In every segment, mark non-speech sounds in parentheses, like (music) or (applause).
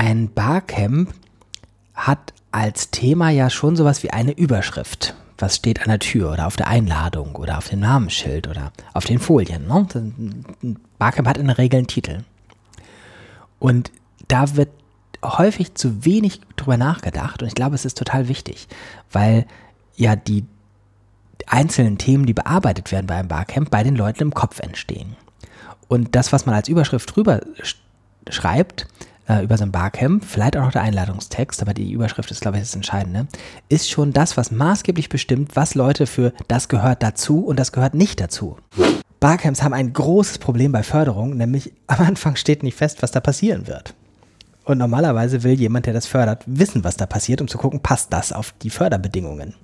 ein Barcamp hat als Thema ja schon sowas wie eine Überschrift. Was steht an der Tür oder auf der Einladung oder auf dem Namensschild oder auf den Folien. Ne? Ein Barcamp hat in der Regel einen Titel. Und da wird häufig zu wenig drüber nachgedacht und ich glaube, es ist total wichtig, weil ja die einzelnen Themen, die bearbeitet werden bei einem Barcamp, bei den Leuten im Kopf entstehen. Und das, was man als Überschrift drüber schreibt, äh, über so ein Barcamp, vielleicht auch noch der Einladungstext, aber die Überschrift ist, glaube ich, das Entscheidende, ist schon das, was maßgeblich bestimmt, was Leute für das gehört dazu und das gehört nicht dazu. Barcamps haben ein großes Problem bei Förderung, nämlich am Anfang steht nicht fest, was da passieren wird. Und normalerweise will jemand, der das fördert, wissen, was da passiert, um zu gucken, passt das auf die Förderbedingungen.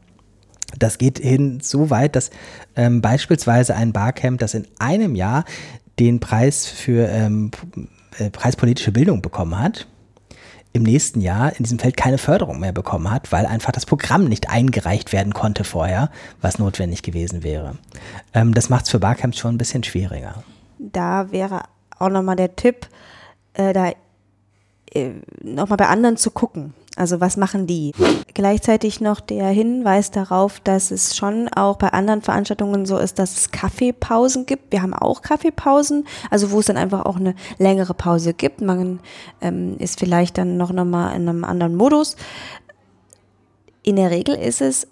Das geht hin so weit, dass ähm, beispielsweise ein Barcamp, das in einem Jahr den Preis für ähm, äh, preispolitische Bildung bekommen hat, im nächsten Jahr in diesem Feld keine Förderung mehr bekommen hat, weil einfach das Programm nicht eingereicht werden konnte vorher, was notwendig gewesen wäre. Ähm, das macht es für Barcamps schon ein bisschen schwieriger. Da wäre auch nochmal der Tipp, äh, da äh, nochmal bei anderen zu gucken. Also was machen die? Gleichzeitig noch der Hinweis darauf, dass es schon auch bei anderen Veranstaltungen so ist, dass es Kaffeepausen gibt. Wir haben auch Kaffeepausen, also wo es dann einfach auch eine längere Pause gibt. Man ähm, ist vielleicht dann noch, noch mal in einem anderen Modus. In der Regel ist es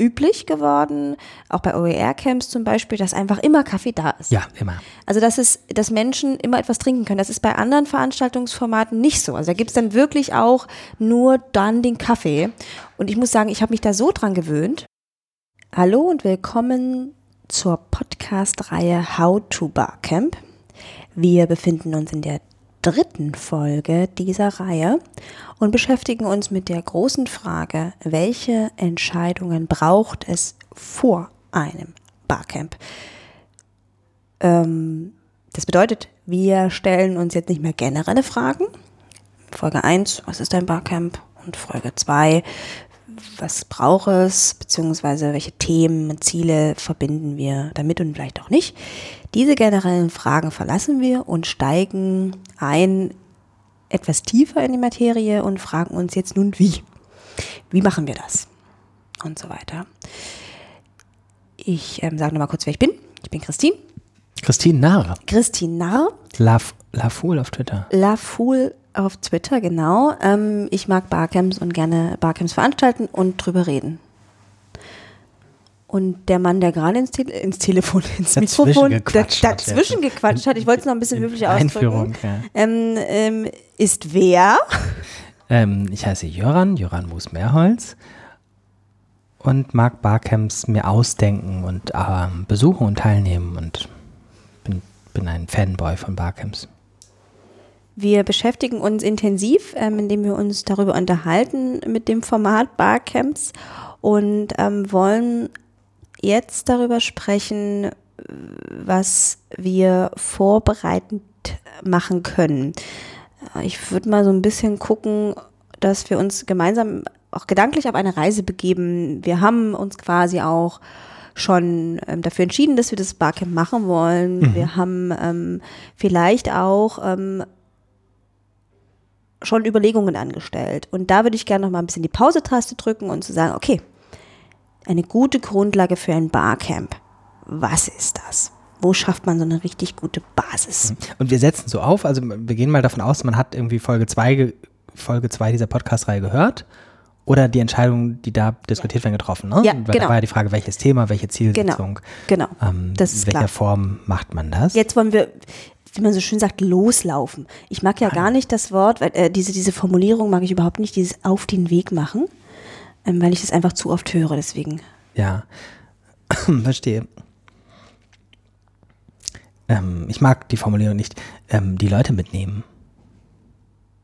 üblich geworden, auch bei OER-Camps zum Beispiel, dass einfach immer Kaffee da ist. Ja, immer. Also dass es, dass Menschen immer etwas trinken können. Das ist bei anderen Veranstaltungsformaten nicht so. Also da gibt es dann wirklich auch nur dann den Kaffee. Und ich muss sagen, ich habe mich da so dran gewöhnt. Hallo und willkommen zur Podcast-Reihe How to Barcamp. Wir befinden uns in der dritten Folge dieser Reihe und beschäftigen uns mit der großen Frage, welche Entscheidungen braucht es vor einem Barcamp? Ähm, das bedeutet, wir stellen uns jetzt nicht mehr generelle Fragen. Folge 1, was ist ein Barcamp? Und Folge 2, was braucht es, beziehungsweise welche Themen, Ziele verbinden wir damit und vielleicht auch nicht. Diese generellen Fragen verlassen wir und steigen ein etwas tiefer in die Materie und fragen uns jetzt nun wie. Wie machen wir das? Und so weiter. Ich ähm, sage nochmal kurz, wer ich bin. Ich bin Christine. Christine Narr. Christine Narr. La, La Fool auf Twitter. La Fool auf Twitter, genau. Ähm, ich mag Barcamps und gerne Barcamps veranstalten und drüber reden. Und der Mann, der gerade ins, Te ins, Telefon, (laughs) ins dazwischen Mikrofon gequatscht da, dazwischen hat, gequatscht hat, ich wollte es noch ein bisschen Einführung, ausdrücken, ja. ähm, ähm, ist wer? Ähm, ich heiße Jöran, Jöran Moos-Mehrholz und mag Barcamps mir ausdenken und äh, besuchen und teilnehmen und bin, bin ein Fanboy von Barcamps. Wir beschäftigen uns intensiv, ähm, indem wir uns darüber unterhalten mit dem Format Barcamps und ähm, wollen jetzt darüber sprechen, was wir vorbereitend machen können. Ich würde mal so ein bisschen gucken, dass wir uns gemeinsam auch gedanklich auf eine Reise begeben. Wir haben uns quasi auch schon ähm, dafür entschieden, dass wir das Barcamp machen wollen. Mhm. Wir haben ähm, vielleicht auch ähm, schon Überlegungen angestellt. Und da würde ich gerne noch mal ein bisschen die Pause-Taste drücken und zu sagen, okay, eine gute Grundlage für ein Barcamp. Was ist das? Wo schafft man so eine richtig gute Basis? Und wir setzen so auf, also wir gehen mal davon aus, man hat irgendwie Folge 2 Folge zwei dieser Podcast-Reihe gehört oder die Entscheidungen, die da diskutiert werden, getroffen. Ne? Ja, Weil genau. Da war ja die Frage, welches Thema, welche Zielsetzung. Genau, genau. Ähm, Das ist in welcher klar. Form macht man das? Jetzt wollen wir, wie man so schön sagt, loslaufen. Ich mag ja Ah. gar nicht das Wort, weil, äh, diese, diese Formulierung mag ich überhaupt nicht, dieses auf den Weg machen, ähm, weil ich das einfach zu oft höre, deswegen. Ja, (clears throat) verstehe. Ähm, ich mag die Formulierung nicht, ähm, die Leute mitnehmen.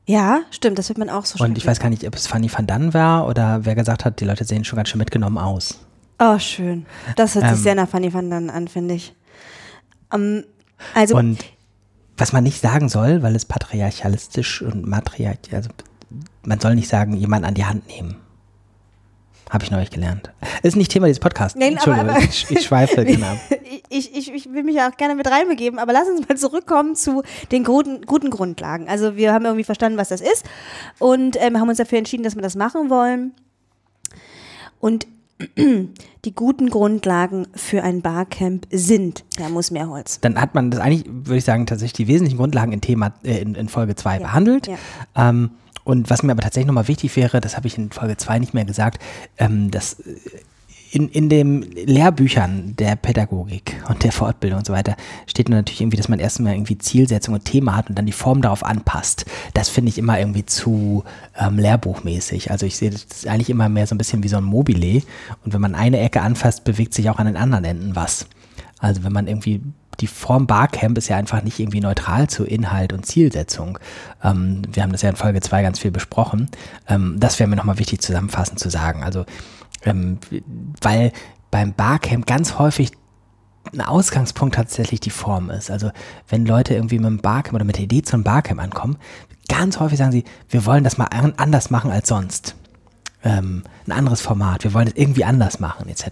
Ja, stimmt, das wird man auch so Und ich weiß gar nicht, ob es Fanny van Dann war oder wer gesagt hat, die Leute sehen schon ganz schön mitgenommen aus. Oh, schön. Das hört sich Ähm. sehr nach Fanny van Dann an, finde ich. Ähm, also, Und was man nicht sagen soll, weil es patriarchalistisch und matriarch, also man soll nicht sagen, jemanden an die Hand nehmen. Habe ich neulich gelernt. Ist nicht Thema dieses Podcasts. Nein, Entschuldigung, aber- aber- ich, ich schweife (laughs) genau. Ich, ich, ich will mich ja auch gerne mit reinbegeben, aber lass uns mal zurückkommen zu den guten, guten Grundlagen. Also wir haben irgendwie verstanden, was das ist und ähm, haben uns dafür entschieden, dass wir das machen wollen. Und (clears throat) die guten Grundlagen für ein Barcamp sind, Herr Musmeerholz. Dann hat man das eigentlich, würde ich sagen, tatsächlich die wesentlichen Grundlagen in, Thema, äh, in, in Folge 2 Ja, behandelt. ja. Ähm, und was mir aber tatsächlich nochmal wichtig wäre, das habe ich in Folge 2 nicht mehr gesagt, ähm, dass äh, in, in den Lehrbüchern der Pädagogik und der Fortbildung und so weiter steht natürlich irgendwie, dass man erstmal irgendwie Zielsetzung und Thema hat und dann die Form darauf anpasst. Das finde ich immer irgendwie zu ähm, lehrbuchmäßig. Also ich sehe das eigentlich immer mehr so ein bisschen wie so ein Mobile. Und wenn man eine Ecke anfasst, bewegt sich auch an den anderen Enden was. Also wenn man irgendwie die Form Barcamp ist ja einfach nicht irgendwie neutral zu Inhalt und Zielsetzung. Ähm, wir haben das ja in Folge 2 ganz viel besprochen. Ähm, das wäre mir nochmal wichtig zusammenfassend zu sagen. Also ähm, weil beim Barcamp ganz häufig ein Ausgangspunkt tatsächlich die Form ist. Also wenn Leute irgendwie mit dem Barcamp oder mit der Idee zum Barcamp ankommen, ganz häufig sagen sie, wir wollen das mal an- anders machen als sonst. Ähm, ein anderes Format, wir wollen es irgendwie anders machen, etc.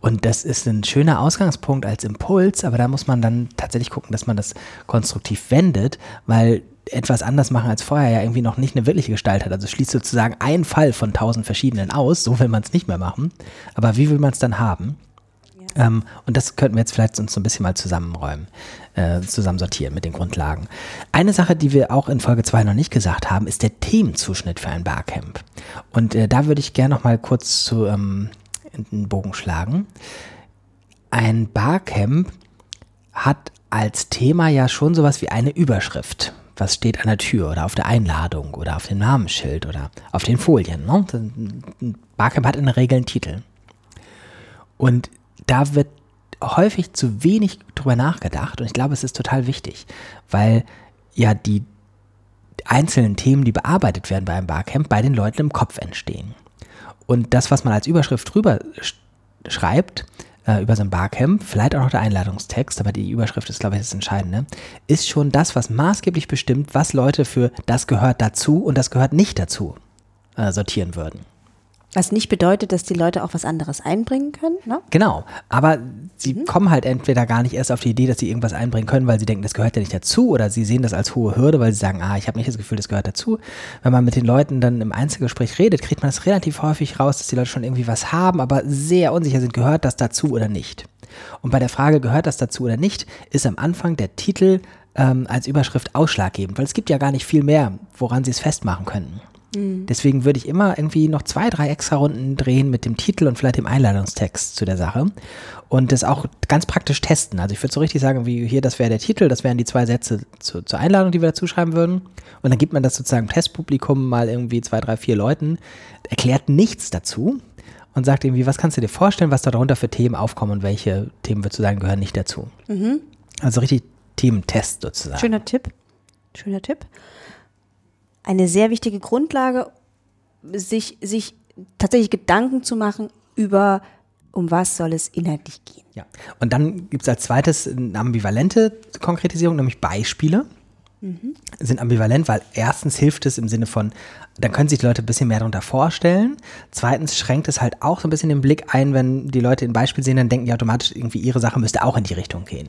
Und das ist ein schöner Ausgangspunkt als Impuls, aber da muss man dann tatsächlich gucken, dass man das konstruktiv wendet, weil etwas anders machen als vorher ja irgendwie noch nicht eine wirkliche Gestalt hat. Also schließt sozusagen einen Fall von tausend verschiedenen aus, so will man es nicht mehr machen. Aber wie will man es dann haben? Ähm, und das könnten wir jetzt vielleicht uns so ein bisschen mal zusammenräumen, äh, zusammensortieren mit den Grundlagen. Eine Sache, die wir auch in Folge 2 noch nicht gesagt haben, ist der Themenzuschnitt für ein Barcamp. Und äh, da würde ich gerne noch mal kurz zu ähm, einen Bogen schlagen. Ein Barcamp hat als Thema ja schon sowas wie eine Überschrift. Was steht an der Tür oder auf der Einladung oder auf dem Namensschild oder auf den Folien. Ne? Barcamp hat in der Regel einen Titel. Und da wird häufig zu wenig drüber nachgedacht und ich glaube, es ist total wichtig, weil ja die einzelnen Themen, die bearbeitet werden bei einem Barcamp, bei den Leuten im Kopf entstehen. Und das, was man als Überschrift drüber sch schreibt, äh, über so ein Barcamp, vielleicht auch noch der Einladungstext, aber die Überschrift ist, glaube ich, das Entscheidende, ist schon das, was maßgeblich bestimmt, was Leute für das gehört dazu und das gehört nicht dazu äh, sortieren würden. Was nicht bedeutet, dass die Leute auch was anderes einbringen können. Ne? Genau, aber sie kommen halt entweder gar nicht erst auf die Idee, dass sie irgendwas einbringen können, weil sie denken, das gehört ja nicht dazu, oder sie sehen das als hohe Hürde, weil sie sagen, ah, ich habe nicht das Gefühl, das gehört dazu. Wenn man mit den Leuten dann im Einzelgespräch redet, kriegt man das relativ häufig raus, dass die Leute schon irgendwie was haben, aber sehr unsicher sind, gehört das dazu oder nicht. Und bei der Frage, gehört das dazu oder nicht, ist am Anfang der Titel ähm, als Überschrift ausschlaggebend, weil es gibt ja gar nicht viel mehr, woran sie es festmachen könnten. Deswegen würde ich immer irgendwie noch zwei, drei extra Runden drehen mit dem Titel und vielleicht dem Einladungstext zu der Sache und das auch ganz praktisch testen. Also ich würde so richtig sagen, wie hier, das wäre der Titel, das wären die zwei Sätze zu, zur Einladung, die wir dazu schreiben würden. Und dann gibt man das sozusagen im Testpublikum mal irgendwie zwei, drei, vier Leuten, erklärt nichts dazu und sagt irgendwie, was kannst du dir vorstellen, was da darunter für Themen aufkommen und welche Themen würdest du sagen, gehören nicht dazu. Also richtig Thementest sozusagen. Schöner Tipp. Schöner Tipp. Eine sehr wichtige Grundlage, sich, sich tatsächlich Gedanken zu machen über, um was soll es inhaltlich gehen. Ja. Und dann gibt es als zweites eine ambivalente Konkretisierung, nämlich Beispiele. Sind ambivalent, weil erstens hilft es im Sinne von, dann können sich die Leute ein bisschen mehr darunter vorstellen. Zweitens schränkt es halt auch so ein bisschen den Blick ein, wenn die Leute ein Beispiel sehen, dann denken die automatisch irgendwie, ihre Sache müsste auch in die Richtung gehen.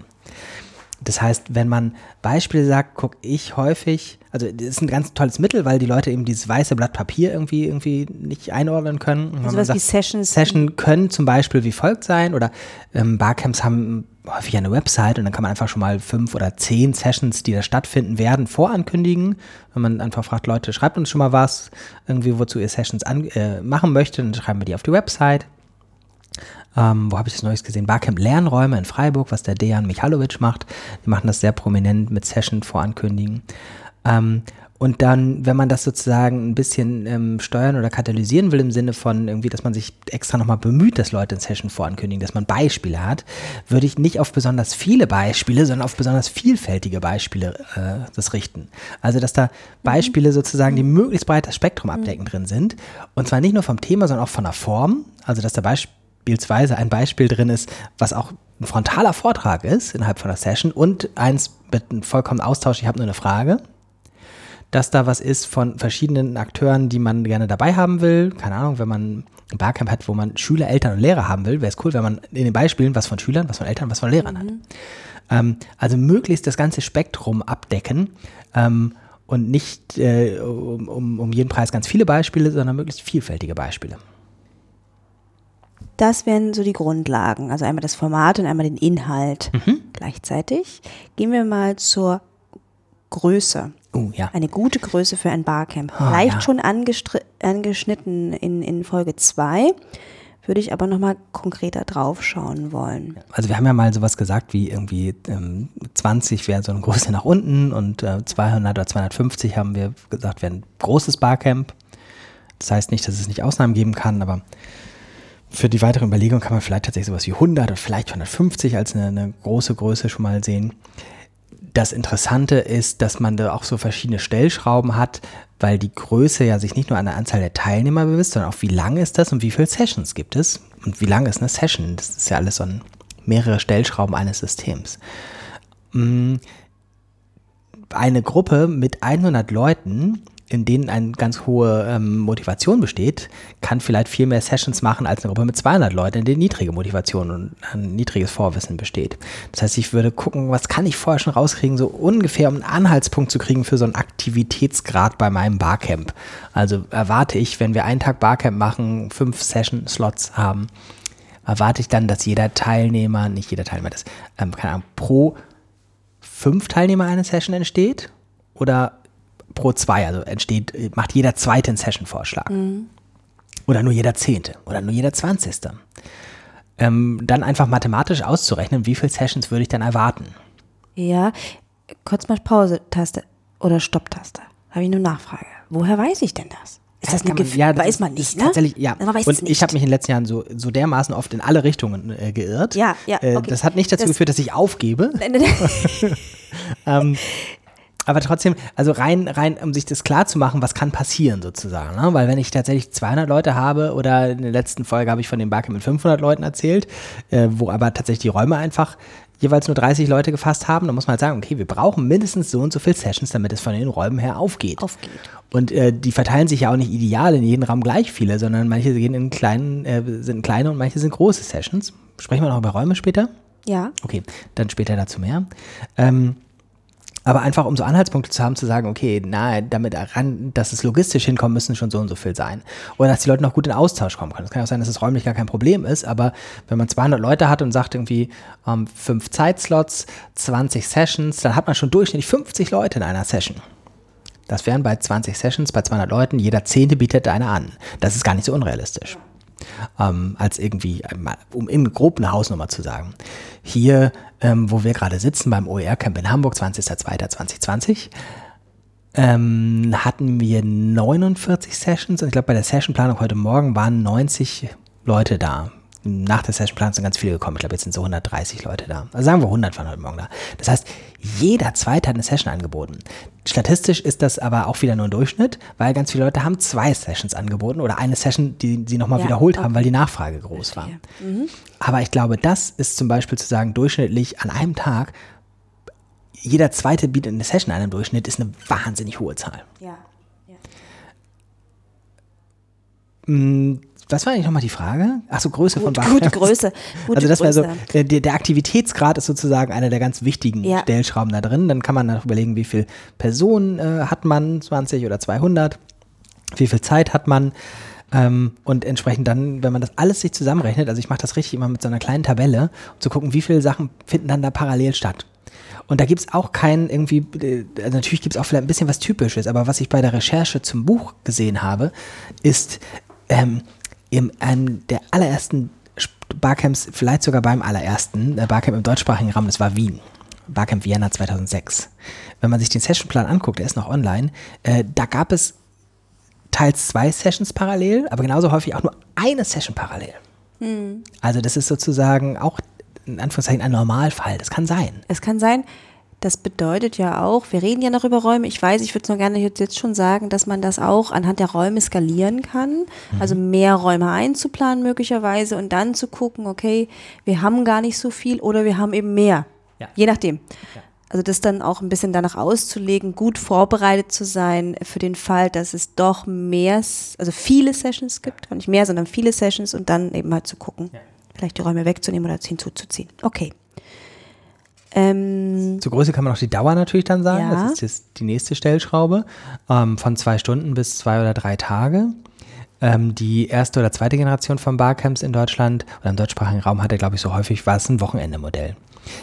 Das heißt, wenn man Beispiele sagt, gucke ich häufig, also das ist ein ganz tolles Mittel, weil die Leute eben dieses weiße Blatt Papier irgendwie, irgendwie nicht einordnen können. Und Also was wie Sessions. Session können zum Beispiel wie folgt sein oder ähm, Barcamps haben häufig eine Website und dann kann man einfach schon mal fünf oder zehn Sessions, die da stattfinden werden, vorankündigen. Wenn man einfach fragt, Leute, schreibt uns schon mal was, irgendwie wozu ihr Sessions an, äh, machen möchtet, dann schreiben wir die auf die Website. Ähm, wo habe ich das Neues gesehen? Barcamp Lernräume in Freiburg, was der Dejan Michalovic macht. Die machen das sehr prominent mit Session vorankündigen. Ähm, und dann, wenn man das sozusagen ein bisschen ähm, steuern oder katalysieren will, im Sinne von irgendwie, dass man sich extra nochmal bemüht, dass Leute in Session vorankündigen, dass man Beispiele hat, würde ich nicht auf besonders viele Beispiele, sondern auf besonders vielfältige Beispiele äh, das richten. Also, dass da Beispiele sozusagen, die möglichst breit das Spektrum abdecken drin sind. Und zwar nicht nur vom Thema, sondern auch von der Form. Also, dass da beispielsweise ein Beispiel drin ist, was auch ein frontaler Vortrag ist innerhalb von der Session und eins mit einem vollkommen Austausch, ich habe nur eine Frage dass da was ist von verschiedenen Akteuren, die man gerne dabei haben will. Keine Ahnung, wenn man ein Barcamp hat, wo man Schüler, Eltern und Lehrer haben will, wäre es cool, wenn man in den Beispielen was von Schülern, was von Eltern, was von Lehrern hat. Ähm, also möglichst das ganze Spektrum abdecken ähm, und nicht äh, um, um jeden Preis ganz viele Beispiele, sondern möglichst vielfältige Beispiele. Das wären so die Grundlagen. Also einmal das Format und einmal den Inhalt gleichzeitig. Gehen wir mal zur Größe. Oh, ja. Eine gute Größe für ein Barcamp. Ah, Leicht ja. schon angeschnitten in, in Folge 2. Würde ich aber nochmal konkreter drauf schauen wollen. Also wir haben ja mal sowas gesagt wie irgendwie ähm, 20 wäre so eine Größe nach unten und äh, 200 oder 250 haben wir gesagt, wäre ein großes Barcamp. Das heißt nicht, dass es nicht Ausnahmen geben kann, aber für die weitere Überlegung kann man vielleicht tatsächlich sowas wie 100 oder vielleicht 150 als eine, eine große Größe schon mal sehen. Das Interessante ist, dass man da auch so verschiedene Stellschrauben hat, weil die Größe ja sich nicht nur an der Anzahl der Teilnehmer bemisst, sondern auch wie lang ist das und wie viele Sessions gibt es und wie lang ist eine Session. Das ist ja alles so ein, mehrere Stellschrauben eines Systems. Mm, Eine Gruppe mit 100 Leuten, in denen eine ganz hohe ähm, Motivation besteht, kann vielleicht viel mehr Sessions machen als eine Gruppe mit 200 Leuten, in denen niedrige Motivation und ein niedriges Vorwissen besteht. Das heißt, ich würde gucken, was kann ich vorher schon rauskriegen, so ungefähr um einen Anhaltspunkt zu kriegen für so einen Aktivitätsgrad bei meinem Barcamp. Also erwarte ich, wenn wir einen Tag Barcamp machen, fünf Session-Slots haben, erwarte ich dann, dass jeder Teilnehmer, nicht jeder Teilnehmer, das, ähm, keine Ahnung, pro fünf Teilnehmer eine Session entsteht oder pro zwei, also entsteht, macht jeder zweite einen Session-Vorschlag. Oder nur jeder zehnte oder nur jeder zwanzigste. Ähm, dann einfach mathematisch auszurechnen, wie viele Sessions würde ich dann erwarten. Ja, kurz mal Pause-Taste oder Stopp-Taste. Habe ich eine Nachfrage. Woher weiß ich denn das? Ist das eine Kann man- ja, das weiß man nicht, ne? Tatsächlich, ja. Und ich habe mich in den letzten Jahren so, so dermaßen oft in alle Richtungen äh, geirrt. Ja, ja, Äh, okay. Das hat nicht dazu Das- geführt, dass ich aufgebe. (laughs) (laughs) Aber trotzdem, also rein, rein, um sich das klar zu machen, was kann passieren sozusagen. Ne? Weil wenn ich tatsächlich 200 Leute habe oder in der letzten Folge habe ich von dem Barcamp mit 500 Leuten erzählt, äh, wo aber tatsächlich die Räume einfach jeweils nur 30 Leute gefasst haben, dann muss man halt sagen, okay, wir brauchen mindestens so und so viele Sessions, damit es von den Räumen her aufgeht. Aufgeht. Und äh, die verteilen sich ja auch nicht ideal in jeden Raum gleich viele, sondern manche gehen in kleinen, äh, sind kleine und manche sind große Sessions. Sprechen wir noch über Räume später? Ja. Okay, dann später dazu mehr. Ähm, aber einfach um so Anhaltspunkte zu haben, zu sagen, okay, na, damit ran, dass es logistisch hinkommen, müssen schon so und so viel sein. Oder dass die Leute noch gut in Austausch kommen können. Es kann auch sein, dass es räumlich gar kein Problem ist, aber wenn man 200 Leute hat und sagt irgendwie ähm, fünf Zeitslots, 20 Sessions, dann hat man schon durchschnittlich 50 Leute in einer Session. Das wären bei 20 Sessions, bei 200 Leuten, jeder Zehnte bietet eine an. Das ist gar nicht so unrealistisch. Ähm, als irgendwie, einmal, um in grob eine Hausnummer zu sagen. Hier, ähm, wo wir gerade sitzen, beim OER-Camp in Hamburg, 20.02.2020, ähm, hatten wir 49 Sessions und ich glaube, bei der Sessionplanung heute Morgen waren 90 Leute da. Nach der Sessionplanung sind ganz viele gekommen. Ich glaube, jetzt sind so 130 Leute da. Also sagen wir 100 waren heute Morgen da. Das heißt, jeder Zweite hat eine Session angeboten. Statistisch ist das aber auch wieder nur ein Durchschnitt, weil ganz viele Leute haben zwei Sessions angeboten oder eine Session, die sie nochmal Ja, wiederholt okay. haben, weil die Nachfrage groß war. Aber ich glaube, das ist zum Beispiel zu sagen, durchschnittlich an einem Tag, jeder Zweite bietet eine Session an im Durchschnitt, ist eine wahnsinnig hohe Zahl. Ja. ja. Was war eigentlich nochmal die Frage? Achso, Größe von Gut, Barcamps. gute Größe. Gute also das wäre so, Größe. äh, der, der Aktivitätsgrad ist sozusagen einer der ganz wichtigen Ja. Stellschrauben da drin. Dann kann man noch überlegen, wie viel Personen äh, hat man, 20 oder 200, wie viel Zeit hat man. Ähm, und entsprechend dann, wenn man das alles sich zusammenrechnet, also ich mache das richtig immer mit so einer kleinen Tabelle, um zu gucken, wie viele Sachen finden dann da parallel statt. Und da gibt es auch keinen irgendwie, äh, also natürlich gibt es auch vielleicht ein bisschen was Typisches, aber was ich bei der Recherche zum Buch gesehen habe, ist ähm, in einem der allerersten Barcamps, vielleicht sogar beim allerersten äh, Barcamp im deutschsprachigen Raum, das war Wien. Barcamp Vienna 2006. Wenn man sich den Sessionplan anguckt, der ist noch online, äh, da gab es teils zwei Sessions parallel, aber genauso häufig auch nur eine Session parallel. Also das ist sozusagen auch in Anführungszeichen ein Normalfall. Das kann sein. Es kann sein, das bedeutet ja auch, wir reden ja noch über Räume. Ich weiß, ich würde es nur gerne jetzt schon sagen, dass man das auch anhand der Räume skalieren kann. Also mehr Räume einzuplanen möglicherweise und dann zu gucken, okay, wir haben gar nicht so viel oder wir haben eben mehr. Ja. Je nachdem. Also das dann auch ein bisschen danach auszulegen, gut vorbereitet zu sein für den Fall, dass es doch mehr, also viele Sessions gibt, nicht mehr, sondern viele Sessions und dann eben halt zu gucken, ja. vielleicht die Räume wegzunehmen oder hinzuzuziehen. Okay. Ähm, Zur Größe kann man auch die Dauer natürlich dann sagen. Ja. Das ist die nächste Stellschraube. Ähm, von zwei Stunden bis zwei oder drei Tage. Ähm, die erste oder zweite Generation von Barcamps in Deutschland oder im deutschsprachigen Raum hatte, glaube ich, so häufig war es ein Wochenendemodell.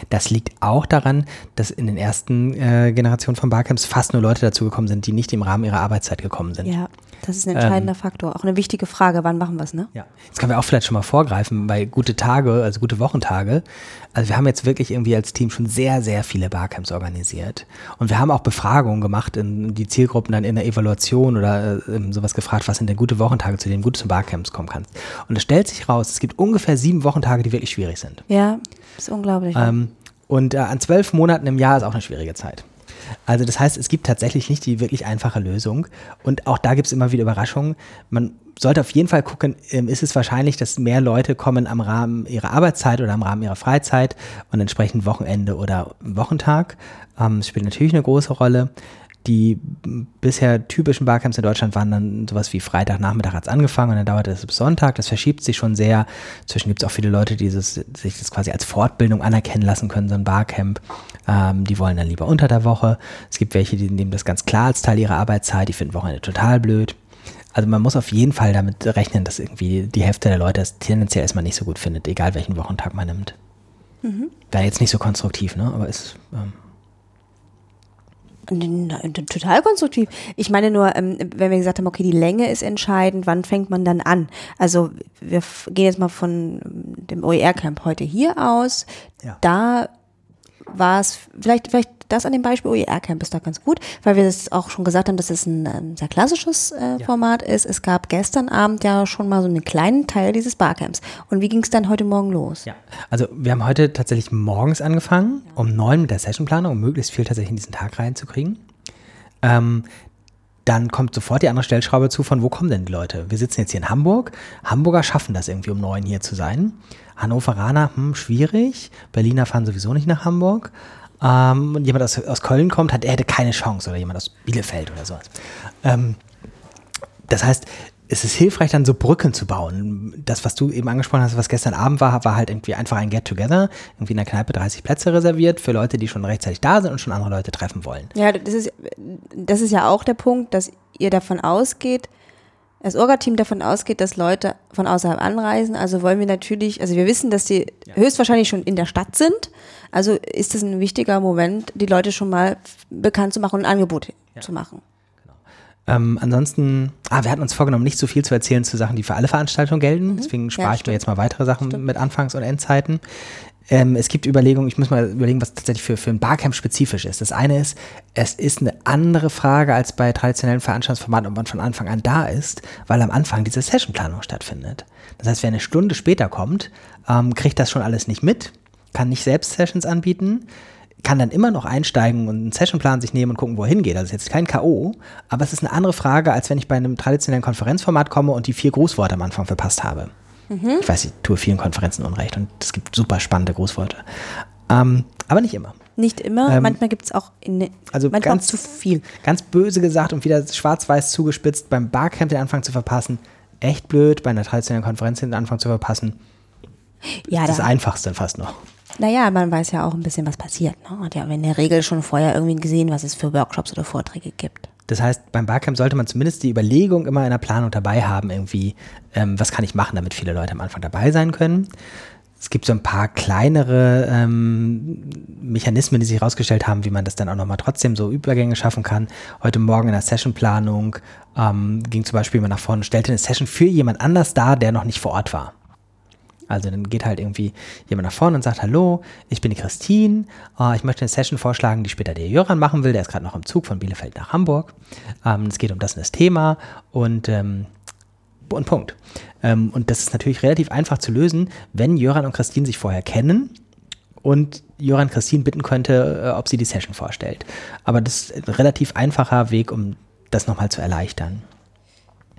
Das liegt auch daran, dass in den ersten äh, Generationen von Barcamps fast nur Leute dazugekommen sind, die nicht im Rahmen ihrer Arbeitszeit gekommen sind. Ja, das ist ein entscheidender ähm, Faktor. Auch eine wichtige Frage, wann machen wir es, ne? Ja, jetzt können wir auch vielleicht schon mal vorgreifen bei gute Tage, also gute Wochentage. Also wir haben jetzt wirklich irgendwie als Team schon sehr, sehr viele Barcamps organisiert. Und wir haben auch Befragungen gemacht in die Zielgruppen dann in der Evaluation oder äh, sowas gefragt, was sind denn gute Wochentage, zu denen du gut zu Barcamps kommen kannst. Und es stellt sich raus, es gibt ungefähr sieben Wochentage, die wirklich schwierig sind. Ja, ist unglaublich. Ähm, und äh, an zwölf Monaten im Jahr ist auch eine schwierige Zeit. Also das heißt, es gibt tatsächlich nicht die wirklich einfache Lösung. Und auch da gibt es immer wieder Überraschungen. Man sollte auf jeden Fall gucken, ähm, ist es wahrscheinlich, dass mehr Leute kommen am Rahmen ihrer Arbeitszeit oder am Rahmen ihrer Freizeit und entsprechend Wochenende oder Wochentag. Ähm, das spielt natürlich eine große Rolle die bisher typischen Barcamps in Deutschland waren dann sowas wie Freitagnachmittag hat es angefangen und dann dauerte es bis Sonntag. Das verschiebt sich schon sehr. Zwischen gibt es auch viele Leute, die das, sich das quasi als Fortbildung anerkennen lassen können, so ein Barcamp. Ähm, die wollen dann lieber unter der Woche. Es gibt welche, die nehmen das ganz klar als Teil ihrer Arbeitszeit. Die finden Wochenende total blöd. Also man muss auf jeden Fall damit rechnen, dass irgendwie die Hälfte der Leute es tendenziell erstmal nicht so gut findet, egal welchen Wochentag man nimmt. Mhm. Wäre jetzt nicht so konstruktiv, ne? Aber ist. Ähm Total konstruktiv. Ich meine nur, ähm, wenn wir gesagt haben, okay, die Länge ist entscheidend, wann fängt man dann an? Also wir gehen jetzt mal von dem OER-Camp heute hier aus. Ja. Da war es, vielleicht, vielleicht das an dem Beispiel OER-Camp ist da ganz gut, weil wir das auch schon gesagt haben, dass es ein, ein sehr klassisches äh, ja. Format ist. Es gab gestern Abend ja schon mal so einen kleinen Teil dieses Barcamps. Und wie ging es dann heute Morgen los? Ja, also wir haben heute tatsächlich morgens angefangen, ja. um neun mit der Sessionplanung, um möglichst viel tatsächlich in diesen Tag reinzukriegen. Ähm, dann kommt sofort die andere Stellschraube zu, von wo kommen denn die Leute? Wir sitzen jetzt hier in Hamburg. Hamburger schaffen das irgendwie um neun hier zu sein. Hannoveraner, hm, schwierig. Berliner fahren sowieso nicht nach Hamburg. Ähm, und jemand aus, aus Köln kommt, hat, er hätte keine Chance oder jemand aus Bielefeld oder sowas. Ähm, das heißt, es ist hilfreich, dann so Brücken zu bauen. Das, was du eben angesprochen hast, was gestern Abend war, war halt irgendwie einfach ein Get-Together, irgendwie in der Kneipe 30 Plätze reserviert für Leute, die schon rechtzeitig da sind und schon andere Leute treffen wollen. Ja, das ist, das ist ja auch der Punkt, dass ihr davon ausgeht, das Orga-Team davon ausgeht, dass Leute von außerhalb anreisen. Also wollen wir natürlich, also wir wissen, dass die ja. höchstwahrscheinlich schon in der Stadt sind. Also ist es ein wichtiger Moment, die Leute schon mal bekannt zu machen und ein Angebot ja. zu machen. Genau. Ähm, ansonsten, ah, wir hatten uns vorgenommen, nicht so viel zu erzählen zu Sachen, die für alle Veranstaltungen gelten. Mhm. Deswegen spare ja, ich mir jetzt mal weitere Sachen stimmt. mit Anfangs- und Endzeiten. Ähm, es gibt Überlegungen, ich muss mal überlegen, was tatsächlich für, für ein Barcamp spezifisch ist. Das eine ist, es ist eine andere Frage als bei traditionellen Veranstaltungsformaten, ob man von Anfang an da ist, weil am Anfang diese Sessionplanung stattfindet. Das heißt, wer eine Stunde später kommt, ähm, kriegt das schon alles nicht mit, kann nicht selbst Sessions anbieten, kann dann immer noch einsteigen und einen Sessionplan sich nehmen und gucken, wo er hingeht. Das ist jetzt kein K.O., aber es ist eine andere Frage, als wenn ich bei einem traditionellen Konferenzformat komme und die vier Grußworte am Anfang verpasst habe. Mhm. Ich weiß, ich tue vielen Konferenzen Unrecht und es gibt super spannende Grußworte. Ähm, aber nicht immer. Nicht immer, ähm, manchmal gibt es auch in, also ganz, zu viel. Ganz böse gesagt und wieder schwarz-weiß zugespitzt, beim Barcamp den Anfang zu verpassen, echt blöd, bei einer traditionellen Konferenz den Anfang zu verpassen. Ja, das ist das Einfachste fast noch. Naja, man weiß ja auch ein bisschen, was passiert. Ne? Hat ja in der Regel schon vorher irgendwie gesehen, was es für Workshops oder Vorträge gibt. Das heißt, beim Barcamp sollte man zumindest die Überlegung immer in der Planung dabei haben, irgendwie, ähm, was kann ich machen, damit viele Leute am Anfang dabei sein können. Es gibt so ein paar kleinere ähm, Mechanismen, die sich herausgestellt haben, wie man das dann auch nochmal trotzdem so Übergänge schaffen kann. Heute Morgen in der Sessionplanung ähm, ging zum Beispiel mal nach vorne und stellte eine Session für jemand anders dar, der noch nicht vor Ort war. Also dann geht halt irgendwie jemand nach vorne und sagt, hallo, ich bin die Christine, uh, ich möchte eine Session vorschlagen, die später der Jöran machen will, der ist gerade noch im Zug von Bielefeld nach Hamburg. Ähm, es geht um das und das Thema und, ähm, und Punkt. Ähm, und das ist natürlich relativ einfach zu lösen, wenn Jöran und Christine sich vorher kennen und Jöran Christine bitten könnte, äh, ob sie die Session vorstellt. Aber das ist ein relativ einfacher Weg, um das nochmal zu erleichtern.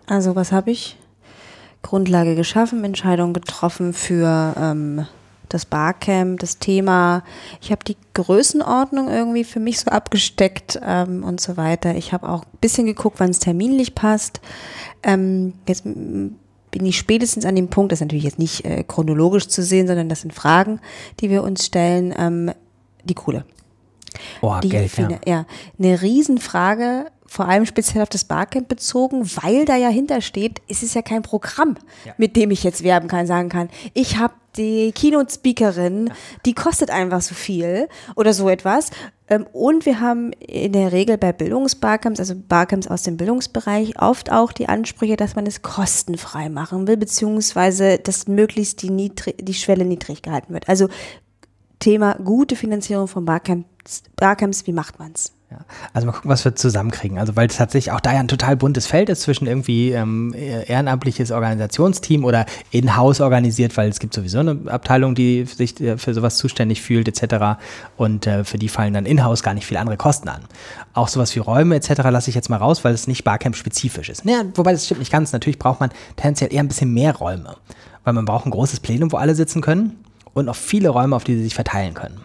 Also was habe ich? Grundlage geschaffen, Entscheidung getroffen für ähm, das Barcamp, das Thema. Ich habe die Größenordnung irgendwie für mich so abgesteckt ähm, und so weiter. Ich habe auch ein bisschen geguckt, wann es terminlich passt. Ähm, jetzt bin ich spätestens an dem Punkt, das ist natürlich jetzt nicht äh, chronologisch zu sehen, sondern das sind Fragen, die wir uns stellen, ähm, die Kohle. Oh, die Geld, ja. Ja. Eine Riesenfrage, vor allem speziell auf das Barcamp bezogen, weil da ja hintersteht, es ist ja kein Programm, Ja. mit dem ich jetzt werben kann, sagen kann, ich habe die Keynote-Speakerin, die kostet einfach so viel oder so etwas. Ähm, Und wir haben in der Regel bei Bildungsbarcamps, also Barcamps aus dem Bildungsbereich, oft auch die Ansprüche, dass man es kostenfrei machen will, beziehungsweise dass möglichst die, niedrig, die Schwelle niedrig gehalten wird. Also Thema gute Finanzierung von Barcamps, Barcamps wie macht man's? Ja. Also mal gucken, was wir zusammenkriegen. Also weil es tatsächlich auch da ja ein total buntes Feld ist zwischen irgendwie ähm, ehrenamtliches Organisationsteam oder in-house organisiert, weil es gibt sowieso eine Abteilung, die sich äh, für sowas zuständig fühlt etc. Und äh, für die fallen dann in-house gar nicht viele andere Kosten an. Auch sowas wie Räume etc. lasse ich jetzt mal raus, weil es nicht Barcamp-spezifisch ist. Naja, wobei das stimmt nicht ganz. Natürlich braucht man tendenziell eher ein bisschen mehr Räume, weil man braucht ein großes Plenum, wo alle sitzen können und auch viele Räume, auf die sie sich verteilen können.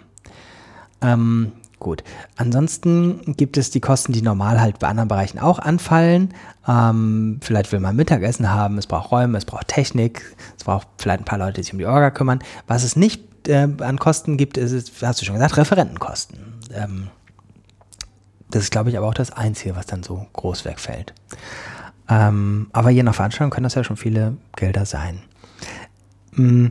Ähm, gut. Ansonsten gibt es die Kosten, die normal halt bei anderen Bereichen auch anfallen. Ähm, vielleicht will man Mittagessen haben, es braucht Räume, es braucht Technik, es braucht vielleicht ein paar Leute, die sich um die Orga kümmern. Was es nicht äh, an Kosten gibt, ist, hast du schon gesagt, Referentenkosten. Ähm, das ist, glaube ich, aber auch das Einzige, was dann so groß wegfällt. Ähm, aber je nach Veranstaltung können das ja schon viele Gelder sein. Mm,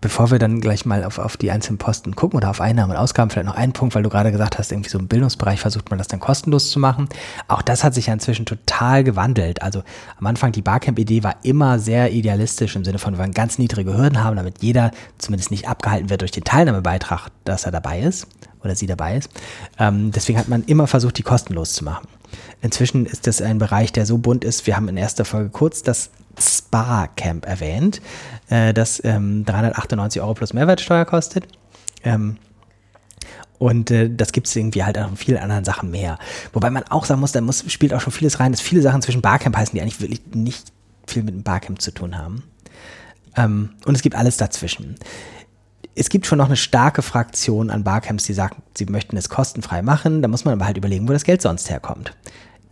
bevor wir dann gleich mal auf, auf die einzelnen Posten gucken oder auf Einnahmen und Ausgaben, vielleicht noch einen Punkt, weil du gerade gesagt hast, irgendwie so im Bildungsbereich versucht man das dann kostenlos zu machen. Auch das hat sich ja inzwischen total gewandelt. Also am Anfang die Barcamp-Idee war immer sehr idealistisch im Sinne von, wir wollen ganz niedrige Hürden haben, damit jeder zumindest nicht abgehalten wird durch den Teilnahmebeitrag, dass er dabei ist oder sie dabei ist. Ähm, deswegen hat man immer versucht, die kostenlos zu machen. Inzwischen ist das ein Bereich, der so bunt ist. Wir haben in erster Folge kurz das Spa Camp erwähnt, äh, das ähm, 398 Euro plus Mehrwertsteuer kostet. Ähm, und äh, das gibt es irgendwie halt auch in vielen anderen Sachen mehr. Wobei man auch sagen muss, da muss, spielt auch schon vieles rein, dass viele Sachen zwischen Barcamp heißen, die eigentlich wirklich nicht viel mit dem Barcamp zu tun haben. Ähm, und es gibt alles dazwischen. Es gibt schon noch eine starke Fraktion an Barcamps, die sagen, sie möchten es kostenfrei machen. Da muss man aber halt überlegen, wo das Geld sonst herkommt.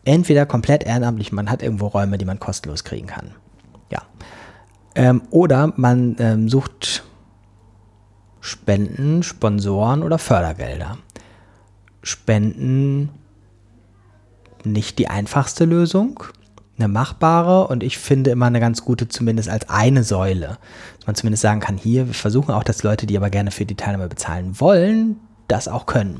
Entweder komplett ehrenamtlich, man hat irgendwo Räume, die man kostenlos kriegen kann. Ähm, oder man ähm, sucht Spenden, Sponsoren oder Fördergelder. Spenden nicht die einfachste Lösung, eine machbare und ich finde immer eine ganz gute, zumindest als eine Säule. Dass man zumindest sagen kann, hier, wir versuchen auch, dass Leute, die aber gerne für die Teilnahme bezahlen wollen, das auch können.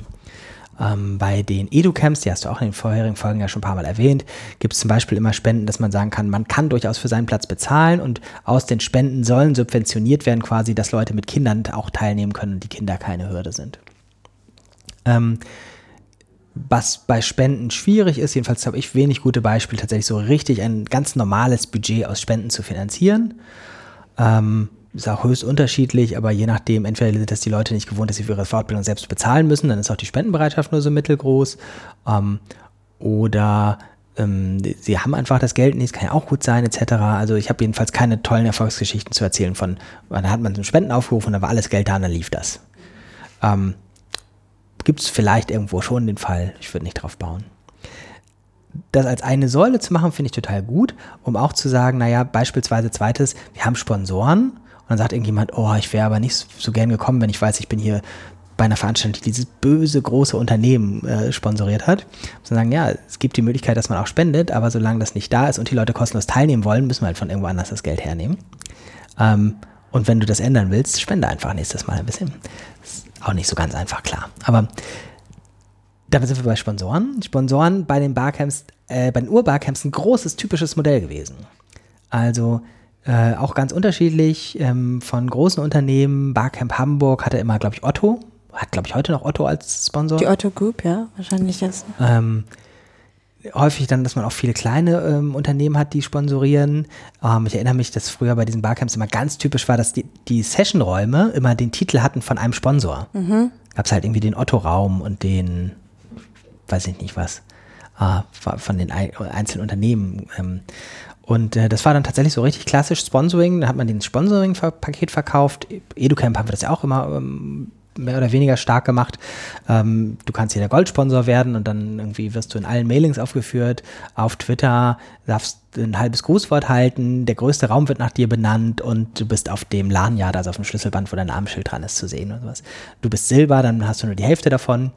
Ähm, bei den Educamps, die hast du auch in den vorherigen Folgen ja schon ein paar Mal erwähnt, gibt es zum Beispiel immer Spenden, dass man sagen kann, man kann durchaus für seinen Platz bezahlen und aus den Spenden sollen subventioniert werden quasi, dass Leute mit Kindern auch teilnehmen können und die Kinder keine Hürde sind. Ähm, was bei Spenden schwierig ist, jedenfalls habe ich wenig gute Beispiele, tatsächlich so richtig ein ganz normales Budget aus Spenden zu finanzieren. Ähm, ist auch höchst unterschiedlich, aber je nachdem, entweder sind das die Leute nicht gewohnt, dass sie für ihre Fortbildung selbst bezahlen müssen, dann ist auch die Spendenbereitschaft nur so mittelgroß. Ähm, oder ähm, sie haben einfach das Geld nicht, kann ja auch gut sein, etc. Also ich habe jedenfalls keine tollen Erfolgsgeschichten zu erzählen von, da hat man einen Spendenaufruf und da war alles Geld da und dann lief das. Ähm, Gibt es vielleicht irgendwo schon den Fall, ich würde nicht drauf bauen das als eine Säule zu machen, finde ich total gut, um auch zu sagen, naja, beispielsweise zweites, wir haben Sponsoren und dann sagt irgendjemand, oh, ich wäre aber nicht so gern gekommen, wenn ich weiß, ich bin hier bei einer Veranstaltung, die dieses böse große Unternehmen äh, sponsoriert hat. Zu sagen, ja, es gibt die Möglichkeit, dass man auch spendet, aber solange das nicht da ist und die Leute kostenlos teilnehmen wollen, müssen wir halt von irgendwo anders das Geld hernehmen. Ähm, und wenn du das ändern willst, spende einfach nächstes Mal ein bisschen. Ist auch nicht so ganz einfach, klar. Aber damit sind wir bei Sponsoren. Sponsoren bei den Barcamps, äh, bei den Urbarcamps ein großes, typisches Modell gewesen. Also äh, auch ganz unterschiedlich ähm, von großen Unternehmen. Barcamp Hamburg hatte immer, glaube ich, Otto. Hat, glaube ich, heute noch Otto als Sponsor. Die Otto Group, ja, wahrscheinlich jetzt. Ähm, häufig dann, dass man auch viele kleine ähm, Unternehmen hat, die sponsorieren. Ähm, ich erinnere mich, dass früher bei diesen Barcamps immer ganz typisch war, dass die, die Sessionräume immer den Titel hatten von einem Sponsor. Mhm. Gab es halt irgendwie den Otto-Raum und den, weiß ich nicht was, äh, von den einzelnen Unternehmen. Und äh, das war dann tatsächlich so richtig klassisch Sponsoring. Da hat man den Sponsoring-Paket verkauft. EduCamp haben wir das ja auch immer ähm, mehr oder weniger stark gemacht. Ähm, du kannst hier der Goldsponsor werden und dann irgendwie wirst du in allen Mailings aufgeführt. Auf Twitter darfst ein halbes Grußwort halten, der größte Raum wird nach dir benannt und du bist auf dem Lanyard, also auf dem Schlüsselband, wo dein Namensschild dran ist, zu sehen und sowas. Du bist Silber, dann hast du nur die Hälfte davon,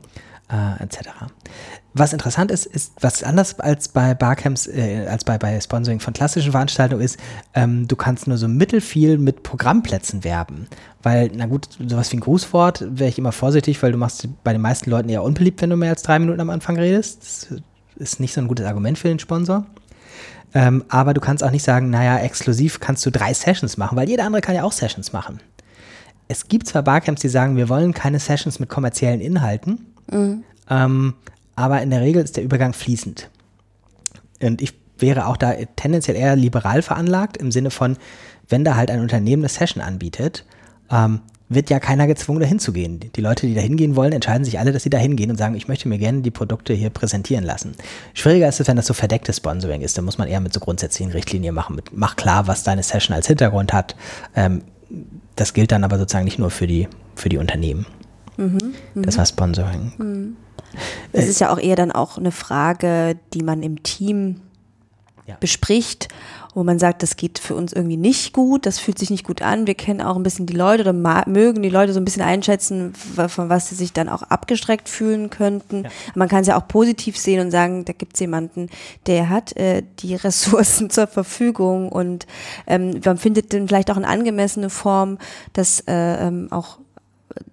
äh, etc. Was interessant ist, ist, was anders als bei Barcamps, äh, als bei, bei Sponsoring von klassischen Veranstaltungen ist, ähm, du kannst nur so mittelfiel mit Programmplätzen werben. Weil, na gut, sowas wie ein Grußwort wäre ich immer vorsichtig, weil du machst bei den meisten Leuten eher unbeliebt, wenn du mehr als drei Minuten am Anfang redest. Das ist nicht so ein gutes Argument für den Sponsor. Ähm, aber du kannst auch nicht sagen, naja, exklusiv kannst du drei Sessions machen, weil jeder andere kann ja auch Sessions machen. Es gibt zwar Barcamps, die sagen, wir wollen keine Sessions mit kommerziellen Inhalten, mhm. ähm, aber in der Regel ist der Übergang fließend. Und ich wäre auch da tendenziell eher liberal veranlagt, im Sinne von, wenn da halt ein Unternehmen eine Session anbietet, ähm, wird ja keiner gezwungen, dahin zu gehen. Die Leute, die da hingehen wollen, entscheiden sich alle, dass sie da hingehen und sagen, ich möchte mir gerne die Produkte hier präsentieren lassen. Schwieriger ist es, wenn das so verdecktes Sponsoring ist. Da muss man eher mit so grundsätzlichen Richtlinien machen. Mit, mach klar, was deine Session als Hintergrund hat. Ähm, das gilt dann aber sozusagen nicht nur für die, für die Unternehmen. Mhm, das war Sponsoring. Mhm. Das äh, ist ja auch eher dann auch eine Frage, die man im Team ja. bespricht, wo man sagt, das geht für uns irgendwie nicht gut, das fühlt sich nicht gut an. Wir kennen auch ein bisschen die Leute oder mögen die Leute so ein bisschen einschätzen, von was sie sich dann auch abgestreckt fühlen könnten. Ja. Man kann es ja auch positiv sehen und sagen, da gibt es jemanden, der hat äh, die Ressourcen (laughs) zur Verfügung und ähm, man findet dann vielleicht auch eine angemessene Form, das äh, ähm, auch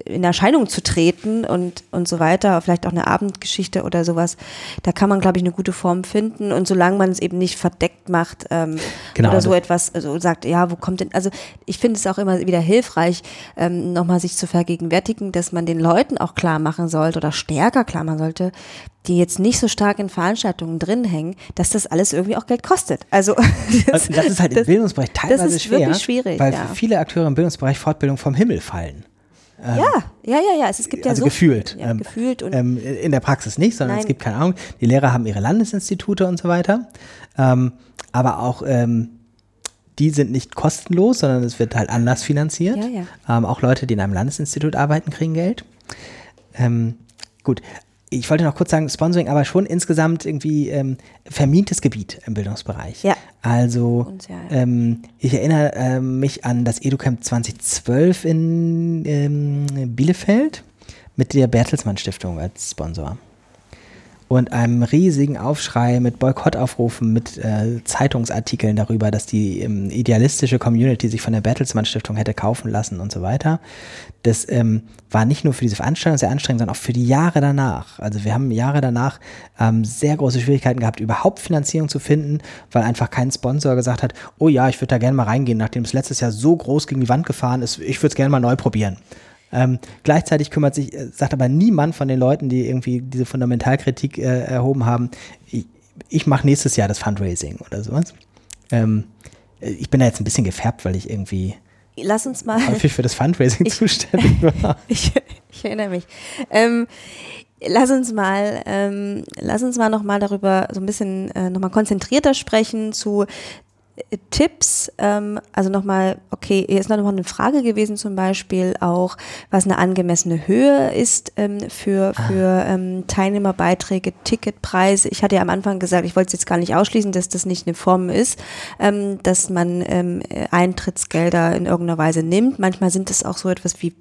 in Erscheinung zu treten und, und so weiter, vielleicht auch eine Abendgeschichte oder sowas, da kann man, glaube ich, eine gute Form finden. Und solange man es eben nicht verdeckt macht ähm, genau, oder so also etwas, also sagt, ja, wo kommt denn, also ich finde es auch immer wieder hilfreich, ähm, nochmal sich zu vergegenwärtigen, dass man den Leuten auch klar machen sollte oder stärker klar machen sollte, die jetzt nicht so stark in Veranstaltungen drin hängen, dass das alles irgendwie auch Geld kostet. Also (laughs) das, das ist halt im Bildungsbereich teilweise schwer, schwierig, weil ja. viele Akteure im Bildungsbereich Fortbildung vom Himmel fallen. Ähm, ja, ja, ja, ja. Es, gibt ja also so gefühlt. Ja, ähm, gefühlt und ähm, in der Praxis nicht, sondern Nein. es gibt keine Ahnung. Die Lehrer haben ihre Landesinstitute und so weiter. Ähm, aber auch ähm, die sind nicht kostenlos, sondern es wird halt anders finanziert. Ja, ja. Ähm, auch Leute, die in einem Landesinstitut arbeiten, kriegen Geld. gut, ich wollte noch kurz sagen, Sponsoring, aber schon insgesamt irgendwie ähm, vermintes Gebiet im Bildungsbereich. Ja. Also. Ähm, ich erinnere äh, mich an das EduCamp 2012 in ähm, Bielefeld mit der Bertelsmann Stiftung als Sponsor und einem riesigen Aufschrei mit Boykottaufrufen, mit äh, Zeitungsartikeln darüber, dass die ähm, idealistische Community sich von der Bertelsmann Stiftung hätte kaufen lassen und so weiter. Das ähm, war nicht nur für diese Veranstaltung sehr anstrengend, sondern auch für die Jahre danach. Also wir haben Jahre danach ähm, sehr große Schwierigkeiten gehabt, überhaupt Finanzierung zu finden, weil einfach kein Sponsor gesagt hat, oh ja, ich würde da gerne mal reingehen, nachdem es letztes Jahr so groß gegen die Wand gefahren ist, ich würde es gerne mal neu probieren. Ähm, gleichzeitig kümmert sich, äh, sagt aber niemand von den Leuten, die irgendwie diese Fundamentalkritik äh, erhoben haben, ich, ich mache nächstes Jahr das Fundraising oder sowas. Ähm, ich bin da jetzt ein bisschen gefärbt, weil ich irgendwie Lass uns mal (laughs) häufig für das Fundraising (laughs) ich, zuständig war. (laughs) ich, ich, erinnere mich. Ähm, lass uns mal, ähm, lass uns mal noch mal darüber so ein bisschen äh, noch mal konzentrierter sprechen zu Tipps, ähm, also nochmal, okay, hier ist noch mal eine Frage gewesen zum Beispiel auch, was eine angemessene Höhe ist ähm, für, ah. für ähm, Teilnehmerbeiträge, Ticketpreise. Ich hatte ja am Anfang gesagt, ich wollte es jetzt gar nicht ausschließen, dass das nicht eine Form ist, ähm, dass man ähm, Eintrittsgelder in irgendeiner Weise nimmt. Manchmal sind es auch so etwas wie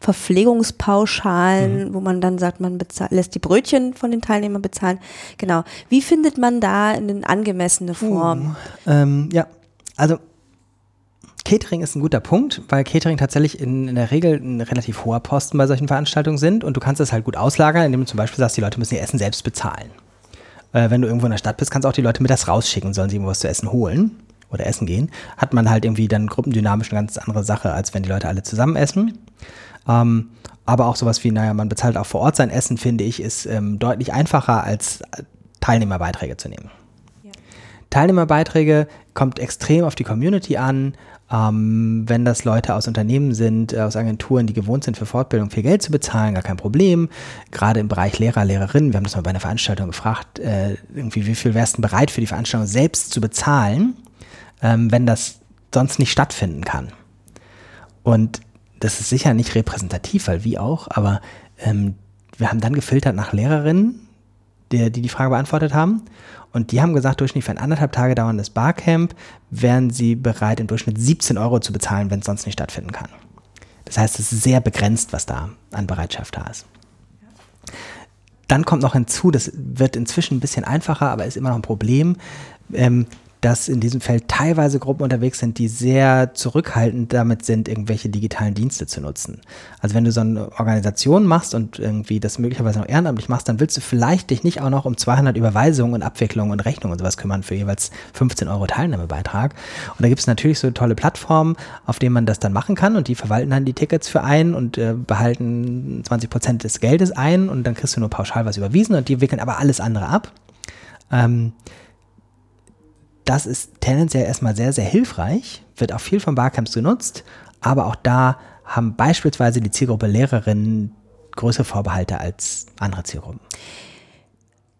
Verpflegungspauschalen, mhm. wo man dann sagt, man lässt die Brötchen von den Teilnehmern bezahlen. Genau. Wie findet man da eine angemessene Form? Uh, ähm, ja, also Catering ist ein guter Punkt, weil Catering tatsächlich in, in, der Regel ein relativ hoher Posten bei solchen Veranstaltungen sind und du kannst es halt gut auslagern, indem du zum Beispiel sagst, die Leute müssen ihr Essen selbst bezahlen. Äh, wenn du irgendwo in der Stadt bist, kannst du auch die Leute mit das rausschicken, sollen sie irgendwo was zu essen holen oder essen gehen. Hat man halt irgendwie dann gruppendynamisch eine ganz andere Sache, als wenn die Leute alle zusammen essen. Ähm, aber auch sowas wie, naja, man bezahlt auch vor Ort sein Essen, finde ich, ist ähm, deutlich einfacher als Teilnehmerbeiträge zu nehmen. Ja. Teilnehmerbeiträge kommt extrem auf die Community an. Ähm, wenn das Leute aus Unternehmen sind, äh, aus Agenturen, die gewohnt sind, für Fortbildung viel Geld zu bezahlen, gar kein Problem. Gerade im Bereich Lehrer, Lehrerinnen, wir haben das mal bei einer Veranstaltung gefragt, äh, irgendwie, wie viel wärst du bereit für die Veranstaltung selbst zu bezahlen? Ähm, wenn das sonst nicht stattfinden kann. Und das ist sicher nicht repräsentativ, weil wie auch, aber ähm, wir haben dann gefiltert nach Lehrerinnen, die, die die Frage beantwortet haben. Und die haben gesagt, durchschnittlich für ein anderthalb Tage dauerndes Barcamp wären sie bereit, im Durchschnitt 17 Euro zu bezahlen, wenn es sonst nicht stattfinden kann. Das heißt, es ist sehr begrenzt, was da an Bereitschaft da ist. Dann kommt noch hinzu, das wird inzwischen ein bisschen einfacher, aber ist immer noch ein Problem. Ähm, dass in diesem Feld teilweise Gruppen unterwegs sind, die sehr zurückhaltend damit sind, irgendwelche digitalen Dienste zu nutzen. Also wenn du so eine Organisation machst und irgendwie das möglicherweise noch ehrenamtlich machst, dann willst du vielleicht dich nicht auch noch um 200 Überweisungen und Abwicklungen und Rechnungen und sowas kümmern für jeweils 15 Euro Teilnahmebeitrag. Und da gibt es natürlich so tolle Plattformen, auf denen man das dann machen kann und die verwalten dann die Tickets für einen und äh, behalten 20 Prozent des Geldes ein und dann kriegst du nur pauschal was überwiesen und die wickeln aber alles andere ab. Ähm, das ist tendenziell erstmal sehr, sehr hilfreich, wird auch viel von Barcamps genutzt, aber auch da haben beispielsweise die Zielgruppe Lehrerinnen größere Vorbehalte als andere Zielgruppen.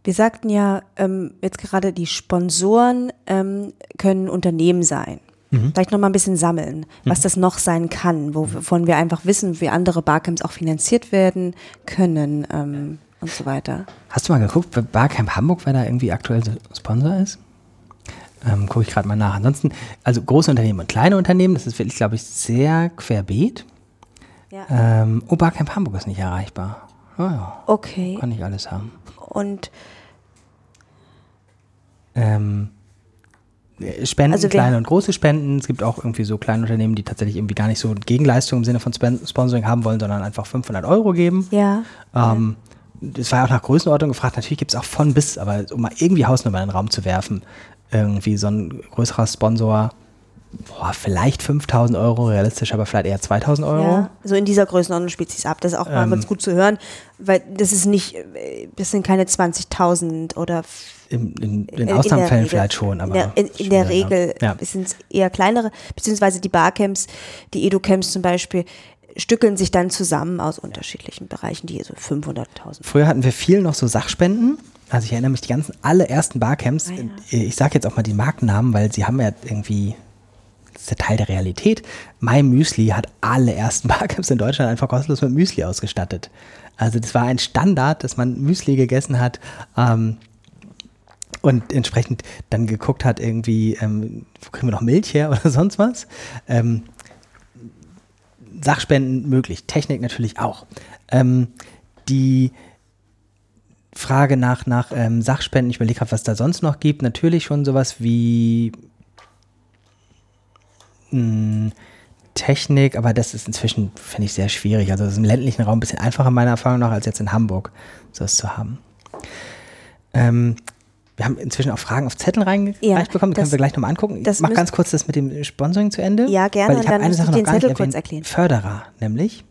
Wir sagten ja ähm, jetzt gerade, die Sponsoren ähm, können Unternehmen sein. Mhm. Vielleicht noch mal ein bisschen sammeln, was mhm. das noch sein kann, wovon wir einfach wissen, wie andere Barcamps auch finanziert werden können ähm, und so weiter. Hast du mal geguckt, Barcamp Hamburg, wer da irgendwie aktuell Sponsor ist? Ähm, Gucke ich gerade mal nach. Ansonsten, also große Unternehmen und kleine Unternehmen, das ist wirklich, glaube ich, sehr querbeet. Ja. Ähm, oh, Barcamp Hamburg ist nicht erreichbar. Oh, ja. Okay. Kann ich alles haben. Und ähm, Spenden, also kleine und große Spenden. Es gibt auch irgendwie so kleine Unternehmen, die tatsächlich irgendwie gar nicht so Gegenleistung im Sinne von Sponsoring haben wollen, sondern einfach 500 Euro geben. Ja. Ähm, es war ja auch nach Größenordnung gefragt. Natürlich gibt es auch von bis, aber um mal irgendwie Hausnummer in den Raum zu werfen, irgendwie so ein größerer Sponsor, boah, vielleicht 5000 Euro, realistisch, aber vielleicht eher 2000 Euro. Ja, so in dieser Größenordnung spielt sich ab. Das ist auch mal ähm, ganz gut zu hören, weil das ist nicht, das sind keine 20.000 oder. In, in, in Ausnahmefällen vielleicht schon, aber. In der, in, in der Regel ja. sind es eher kleinere, beziehungsweise die Barcamps, die Edu-Camps zum Beispiel, stückeln sich dann zusammen aus unterschiedlichen Bereichen, die so 500.000. Früher hatten wir viel noch so Sachspenden also ich erinnere mich die ganzen allerersten Barcamps, ah, ja. ich sage jetzt auch mal die Markennamen, weil sie haben ja irgendwie, das ist ja Teil der Realität. My Müsli hat alle ersten (laughs) Barcamps in Deutschland einfach kostenlos mit Müsli ausgestattet. Also das war ein Standard, dass man Müsli gegessen hat ähm, und entsprechend dann geguckt hat, irgendwie, ähm, wo kriegen wir noch Milch her (laughs) oder sonst was. Ähm, Sachspenden möglich, Technik natürlich auch. Ähm, die Frage nach, nach ähm, Sachspenden, ich überlege gerade, was da sonst noch gibt. Natürlich schon sowas wie mh, hm, Technik, aber das ist inzwischen, finde ich, sehr schwierig. Also das ist im ländlichen Raum ein bisschen einfacher meiner Erfahrung nach, als jetzt in Hamburg sowas zu haben. Ähm, wir haben inzwischen auch Fragen auf Zettel reingereicht ja, bekommen, die können wir gleich nochmal angucken. Ich mache ganz kurz das mit dem Sponsoring zu Ende. Ja, gerne. Weil ich habe eine Sache noch gar nicht erwähnt. Erklären. Förderer, nämlich.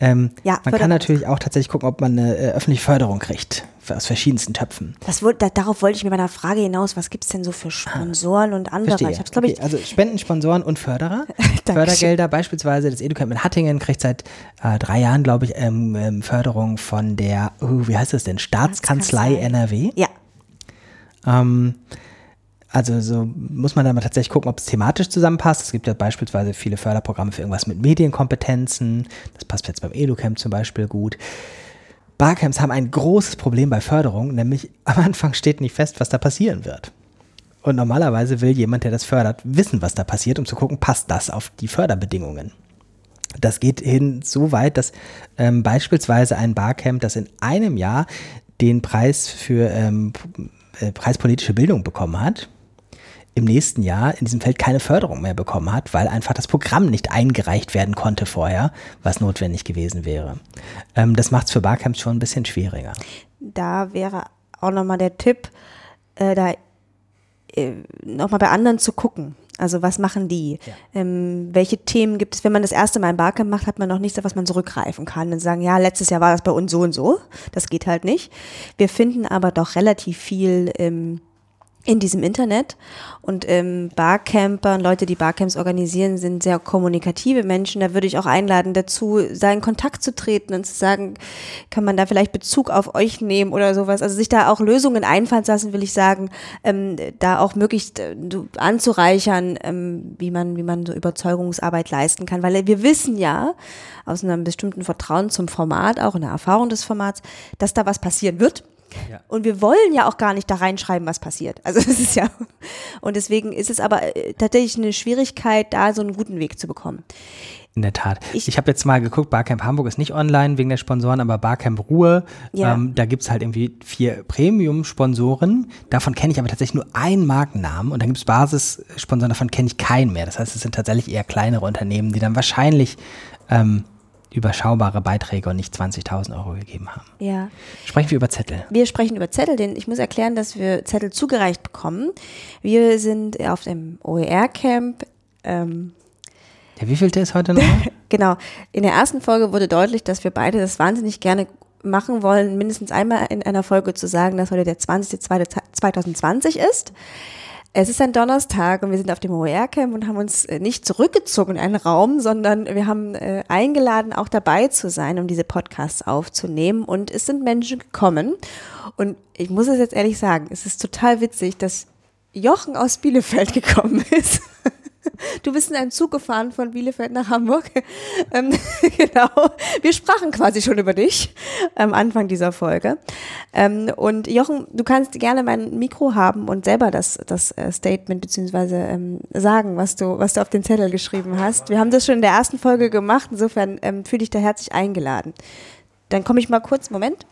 Ähm, ja, man kann natürlich auch tatsächlich gucken, ob man eine äh, öffentliche Förderung kriegt aus verschiedensten Töpfen. Das, da, darauf wollte ich mit meiner Frage hinaus. Was gibt es denn so für Sponsoren ah, und andere? Verstehe. Ich hab's, okay, ich, also Spenden, Sponsoren und Förderer. (laughs) Fördergelder beispielsweise das EduCamp in Hattingen kriegt seit äh, drei Jahren, glaube ich, ähm, ähm, Förderung von der, oh, wie heißt das denn, Staatskanzlei, Staatskanzlei. NRW. Ja. Ähm, also so muss man dann mal tatsächlich gucken, ob es thematisch zusammenpasst. Es gibt ja beispielsweise viele Förderprogramme für irgendwas mit Medienkompetenzen. Das passt jetzt beim EduCamp zum Beispiel gut. Barcamps haben ein großes Problem bei Förderung, nämlich (laughs) am Anfang steht nicht fest, was da passieren wird. Und normalerweise will jemand, der das fördert, wissen, was da passiert, um zu gucken, passt das auf die Förderbedingungen. Das geht hin so weit, dass ähm, beispielsweise ein Barcamp, das in einem Jahr den Preis für ähm, äh, preispolitische Bildung bekommen hat, im nächsten Jahr in diesem Feld keine Förderung mehr bekommen hat, weil einfach das Programm nicht eingereicht werden konnte vorher, was notwendig gewesen wäre. Ähm, das macht es für Barcamps schon ein bisschen schwieriger. Da wäre auch nochmal der Tipp, äh, da äh, nochmal bei anderen zu gucken. Also was machen die? Ja. Ähm, welche Themen gibt es? Wenn man das erste Mal ein Barcamp macht, hat man noch nichts, auf was man zurückgreifen kann und sagen, ja, letztes Jahr war das bei uns so und so. Das geht halt nicht. Wir finden aber doch relativ viel im in diesem Internet. Und ähm, Barcamper und Leute, die Barcamps organisieren, sind sehr kommunikative Menschen. Da würde ich auch einladen dazu, da in Kontakt zu treten und zu sagen, kann man da vielleicht Bezug auf euch nehmen oder sowas. Also sich da auch Lösungen einfallen lassen, will ich sagen, ähm, da auch möglichst äh, anzureichern, ähm, wie man, wie man so Überzeugungsarbeit leisten kann. Weil wir wissen ja aus einem bestimmten Vertrauen zum Format, auch in der Erfahrung des Formats, dass da was passieren wird ja. Und wir wollen ja auch gar nicht da reinschreiben, was passiert. Also (laughs) das ist ja. Und deswegen ist es aber äh, tatsächlich eine Schwierigkeit, da so einen guten Weg zu bekommen. In der Tat. Ich, ich habe jetzt mal geguckt, Barcamp Hamburg ist nicht online wegen der Sponsoren, aber Barcamp Ruhe, ja. ähm, da gibt es halt irgendwie vier Premium-Sponsoren. Davon kenne ich aber tatsächlich nur einen Markennamen und dann gibt es Basissponsoren, davon kenne ich keinen mehr. Das heißt, es sind tatsächlich eher kleinere Unternehmen, die dann wahrscheinlich ähm, überschaubare Beiträge und nicht 20.000 Euro gegeben haben. Ja. Sprechen wir über Zettel? Wir sprechen über Zettel, denn ich muss erklären, dass wir Zettel zugereicht bekommen. Wir sind auf dem OER-Camp. Ähm, Der wievielte ist heute noch? (laughs) genau. In der ersten Folge wurde deutlich, dass wir beide das wahnsinnig gerne machen wollen, mindestens einmal in einer Folge zu sagen, dass heute der 20.02.2020 ist. Es ist ein Donnerstag und wir sind auf dem OER-Camp und haben uns äh, nicht zurückgezogen in einen Raum, sondern wir haben äh, eingeladen, auch dabei zu sein, um diese Podcasts aufzunehmen. Und es sind Menschen gekommen. Und ich muss es jetzt ehrlich sagen, es ist total witzig, dass Jochen aus Bielefeld (laughs) gekommen ist. (laughs) Du bist in einem Zug gefahren von Bielefeld nach Hamburg. (laughs) Ähm, (laughs) genau. Wir sprachen quasi schon über dich am Anfang dieser Folge. Ähm, und Jochen, du kannst gerne mein Mikro haben und selber das, das äh, Statement beziehungsweise ähm, sagen, was du, was du auf den Zettel geschrieben hast. Wir haben das schon in der ersten Folge gemacht. Insofern ähm, fühle ich da herzlich eingeladen. Dann komme ich mal kurz, Moment.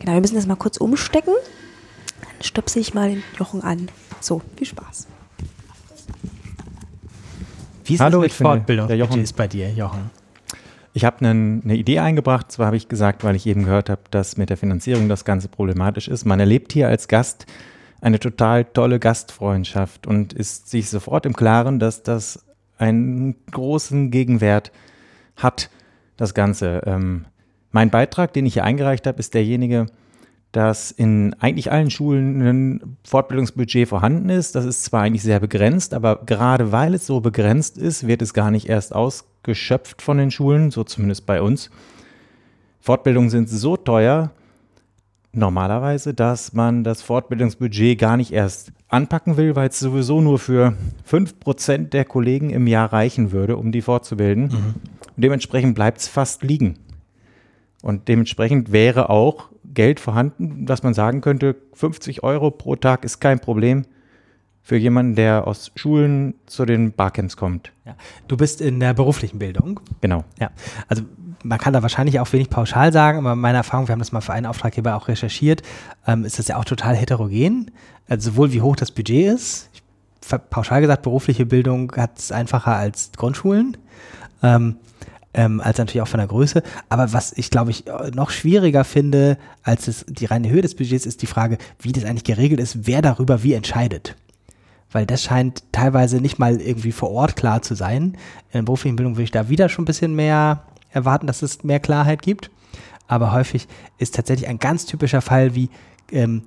Genau, wir müssen das mal kurz umstecken. Dann stöpse ich mal den Jochen an. So, viel Spaß. Wie ist Hallo, das mit Fortbildung? Der Jochen. ist bei dir, Jochen? Ich habe eine, eine Idee eingebracht. Zwar habe ich gesagt, weil ich eben gehört habe, dass mit der Finanzierung das Ganze problematisch ist. Man erlebt hier als Gast eine total tolle Gastfreundschaft und ist sich sofort im Klaren, dass das einen großen Gegenwert hat, das Ganze. Ähm, mein Beitrag, den ich hier eingereicht habe, ist derjenige, dass in eigentlich allen Schulen ein Fortbildungsbudget vorhanden ist. Das ist zwar eigentlich sehr begrenzt, aber gerade weil es so begrenzt ist, wird es gar nicht erst ausgeschöpft von den Schulen, so zumindest bei uns. Fortbildungen sind so teuer, normalerweise, dass man das Fortbildungsbudget gar nicht erst anpacken will, weil es sowieso nur für 5% der Kollegen im Jahr reichen würde, um die fortzubilden. Mhm. Und dementsprechend bleibt es fast liegen. Und dementsprechend wäre auch Geld vorhanden, dass man sagen könnte, 50 Euro pro Tag ist kein Problem für jemanden, der aus Schulen zu den Barcamps kommt. Ja. Du bist in der beruflichen Bildung. Genau. Ja. Also man kann da wahrscheinlich auch wenig pauschal sagen, aber meine Erfahrung, wir haben das mal für einen Auftraggeber auch recherchiert, ähm, ist das ja auch total heterogen. Also sowohl wie hoch das Budget ist. Ich, pauschal gesagt, berufliche Bildung hat es einfacher als Grundschulen. Ähm, ähm, als natürlich auch von der Größe. Aber was ich, glaube ich, noch schwieriger finde, als es, die reine Höhe des Budgets, ist die Frage, wie das eigentlich geregelt ist, wer darüber wie entscheidet. Weil das scheint teilweise nicht mal irgendwie vor Ort klar zu sein. In der beruflichen Bildung würde ich da wieder schon ein bisschen mehr erwarten, dass es mehr Klarheit gibt. Aber häufig ist tatsächlich ein ganz typischer Fall wie, ähm,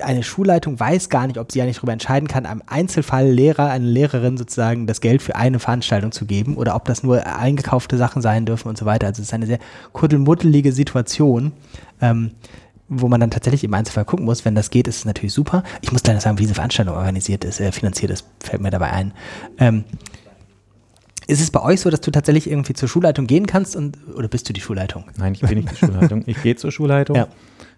eine Schulleitung weiß gar nicht, ob sie ja nicht darüber entscheiden kann, einem Einzelfall Lehrer, eine Lehrerin sozusagen das Geld für eine Veranstaltung zu geben oder ob das nur eingekaufte Sachen sein dürfen und so weiter. Also es ist eine sehr kuddelmuddelige Situation, ähm, wo man dann tatsächlich im Einzelfall gucken muss. Wenn das geht, ist es natürlich super. Ich muss leider sagen, wie diese Veranstaltung organisiert ist, äh, finanziert ist, fällt mir dabei ein. Ähm, ist es bei euch so, dass du tatsächlich irgendwie zur Schulleitung gehen kannst und oder bist du die Schulleitung? Nein, ich bin nicht die Schulleitung. Ich gehe zur Schulleitung. Ja.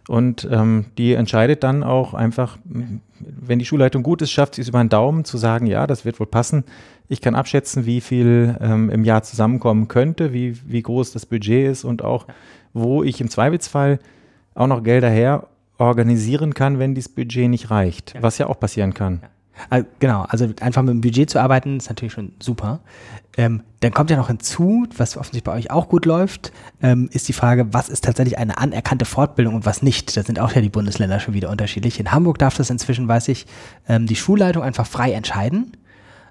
Und ähm, die entscheidet dann auch einfach, wenn die Schulleitung gut ist, schafft sie es über den Daumen zu sagen, ja, das wird wohl passen. Ich kann abschätzen, wie viel ähm, im Jahr zusammenkommen könnte, wie, wie groß das Budget ist und auch, wo ich im Zweifelsfall auch noch Gelder her organisieren kann, wenn dieses Budget nicht reicht, ja. was ja auch passieren kann. Ja. Genau, also einfach mit dem Budget zu arbeiten, ist natürlich schon super. Ähm, dann kommt ja noch hinzu, was offensichtlich bei euch auch gut läuft, ähm, ist die Frage, was ist tatsächlich eine anerkannte Fortbildung und was nicht. Da sind auch ja die Bundesländer schon wieder unterschiedlich. In Hamburg darf das inzwischen, weiß ich, ähm, die Schulleitung einfach frei entscheiden.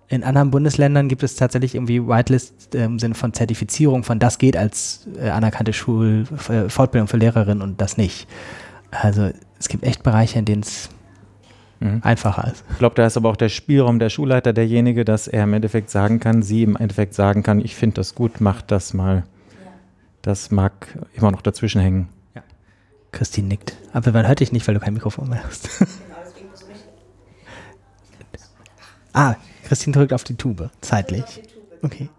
In anderen Bundesländern gibt es tatsächlich irgendwie Whitelist im Sinne von Zertifizierung von das geht als äh, anerkannte Schul äh, für Lehrerinnen und das nicht. Also es gibt echt Bereiche, in denen es mhm. einfacher ist. Ich glaube, da ist aber auch der Spielraum der Schulleiter derjenige, dass er im Endeffekt sagen kann, sie im Endeffekt sagen kann, ich finde das gut, mach das mal. Das mag immer noch dazwischen hängen. Ja. Christine nickt. Aber man hört dich nicht, weil du kein Mikrofon mehr hast. ah, Christine drückt auf die Tube, zeitlich. Okay.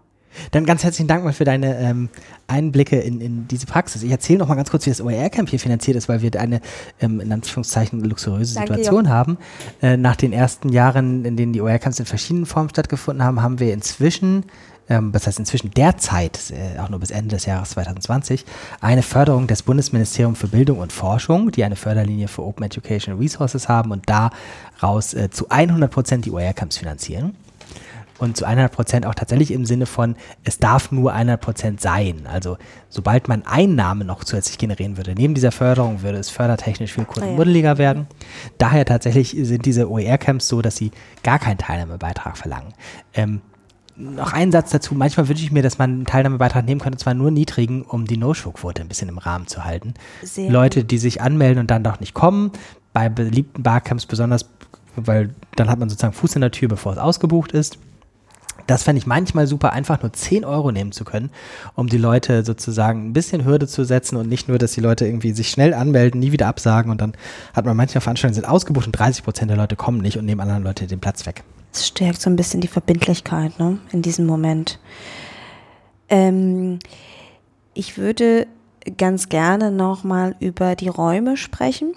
Dann ganz herzlichen Dank mal für deine ähm, Einblicke in, in diese Praxis. Ich erzähle noch mal ganz kurz, wie das OER-Camp hier finanziert ist, weil wir eine ähm, in Anführungszeichen luxuriöse Danke, Situation Jochen. haben. Äh, nach den ersten Jahren, in denen die OER-Camps in verschiedenen Formen stattgefunden haben, haben wir inzwischen ähm, das heißt inzwischen derzeit, äh, auch nur bis Ende des Jahres 2020, eine Förderung des Bundesministeriums für Bildung und Forschung, die eine Förderlinie für Open Education Resources haben und daraus äh, zu 100 Prozent die OER-Camps finanzieren und zu 100 Prozent auch tatsächlich im Sinne von, es darf nur 100 Prozent sein. Also sobald man Einnahmen noch zusätzlich generieren würde, neben dieser Förderung würde es fördertechnisch viel kundenmuddeliger ah, ja. werden. Daher tatsächlich sind diese OER-Camps so, dass sie gar keinen Teilnahmebeitrag verlangen. Ähm, noch ein Satz dazu. Manchmal wünsche ich mir, dass man einen Teilnahmebeitrag nehmen könnte, zwar nur niedrigen, um die No-Show-Quote ein bisschen im Rahmen zu halten. Sehr Leute, die sich anmelden und dann doch nicht kommen, bei beliebten Barcamps besonders, weil dann hat man sozusagen Fuß in der Tür, bevor es ausgebucht ist. Das fände ich manchmal super, einfach nur 10 Euro nehmen zu können, um die Leute sozusagen ein bisschen Hürde zu setzen und nicht nur, dass die Leute irgendwie sich schnell anmelden, nie wieder absagen und dann hat man manchmal Veranstaltungen sind ausgebucht und 30 Prozent der Leute kommen nicht und nehmen anderen Leute den Platz weg. Das stärkt so ein bisschen die Verbindlichkeit ne, in diesem Moment. Ähm, ich würde ganz gerne nochmal über die Räume sprechen.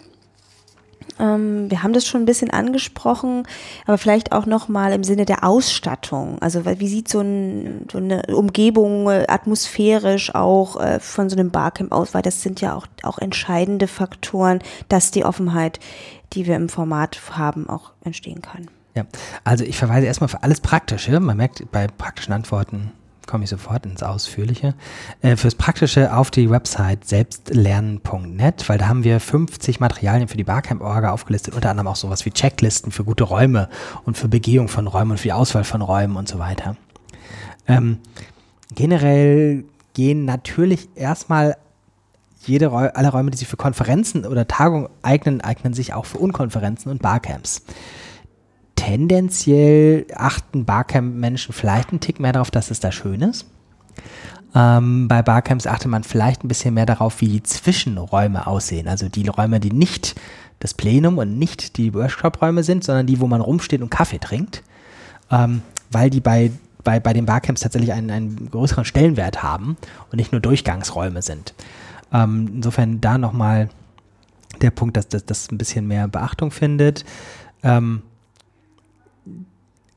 Ähm, wir haben das schon ein bisschen angesprochen, aber vielleicht auch nochmal im Sinne der Ausstattung. Also wie sieht so, ein, so eine Umgebung äh, atmosphärisch auch äh, von so einem Barcamp aus? Weil das sind ja auch, auch entscheidende Faktoren, dass die Offenheit, die wir im Format haben, auch entstehen kann. Ja, also ich verweise erstmal für alles Praktische. Man merkt bei praktischen Antworten komme ich sofort ins Ausführliche. Äh, fürs Praktische auf die Website selbstlernen.net, weil da haben wir 50 Materialien für die Barcamp-Orga aufgelistet, unter anderem auch sowas wie Checklisten für gute Räume und für Begehung von Räumen und für die Auswahl von Räumen und so weiter. Ähm, generell gehen natürlich erstmal jede Räu alle Räume, die sich für Konferenzen oder Tagungen eignen, eignen sich auch für Unkonferenzen und Barcamps tendenziell achten Barcamp-Menschen vielleicht einen Tick mehr darauf, dass es da schön ist. Ähm, bei Barcamps achtet man vielleicht ein bisschen mehr darauf, wie die Zwischenräume aussehen. Also die Räume, die nicht das Plenum und nicht die Workshop-Räume sind, sondern die, wo man rumsteht und Kaffee trinkt. Ähm, weil die bei, bei, bei den Barcamps tatsächlich einen, einen größeren Stellenwert haben und nicht nur Durchgangsräume sind. Ähm, insofern da nochmal der Punkt, dass das ein bisschen mehr Beachtung findet. Ähm,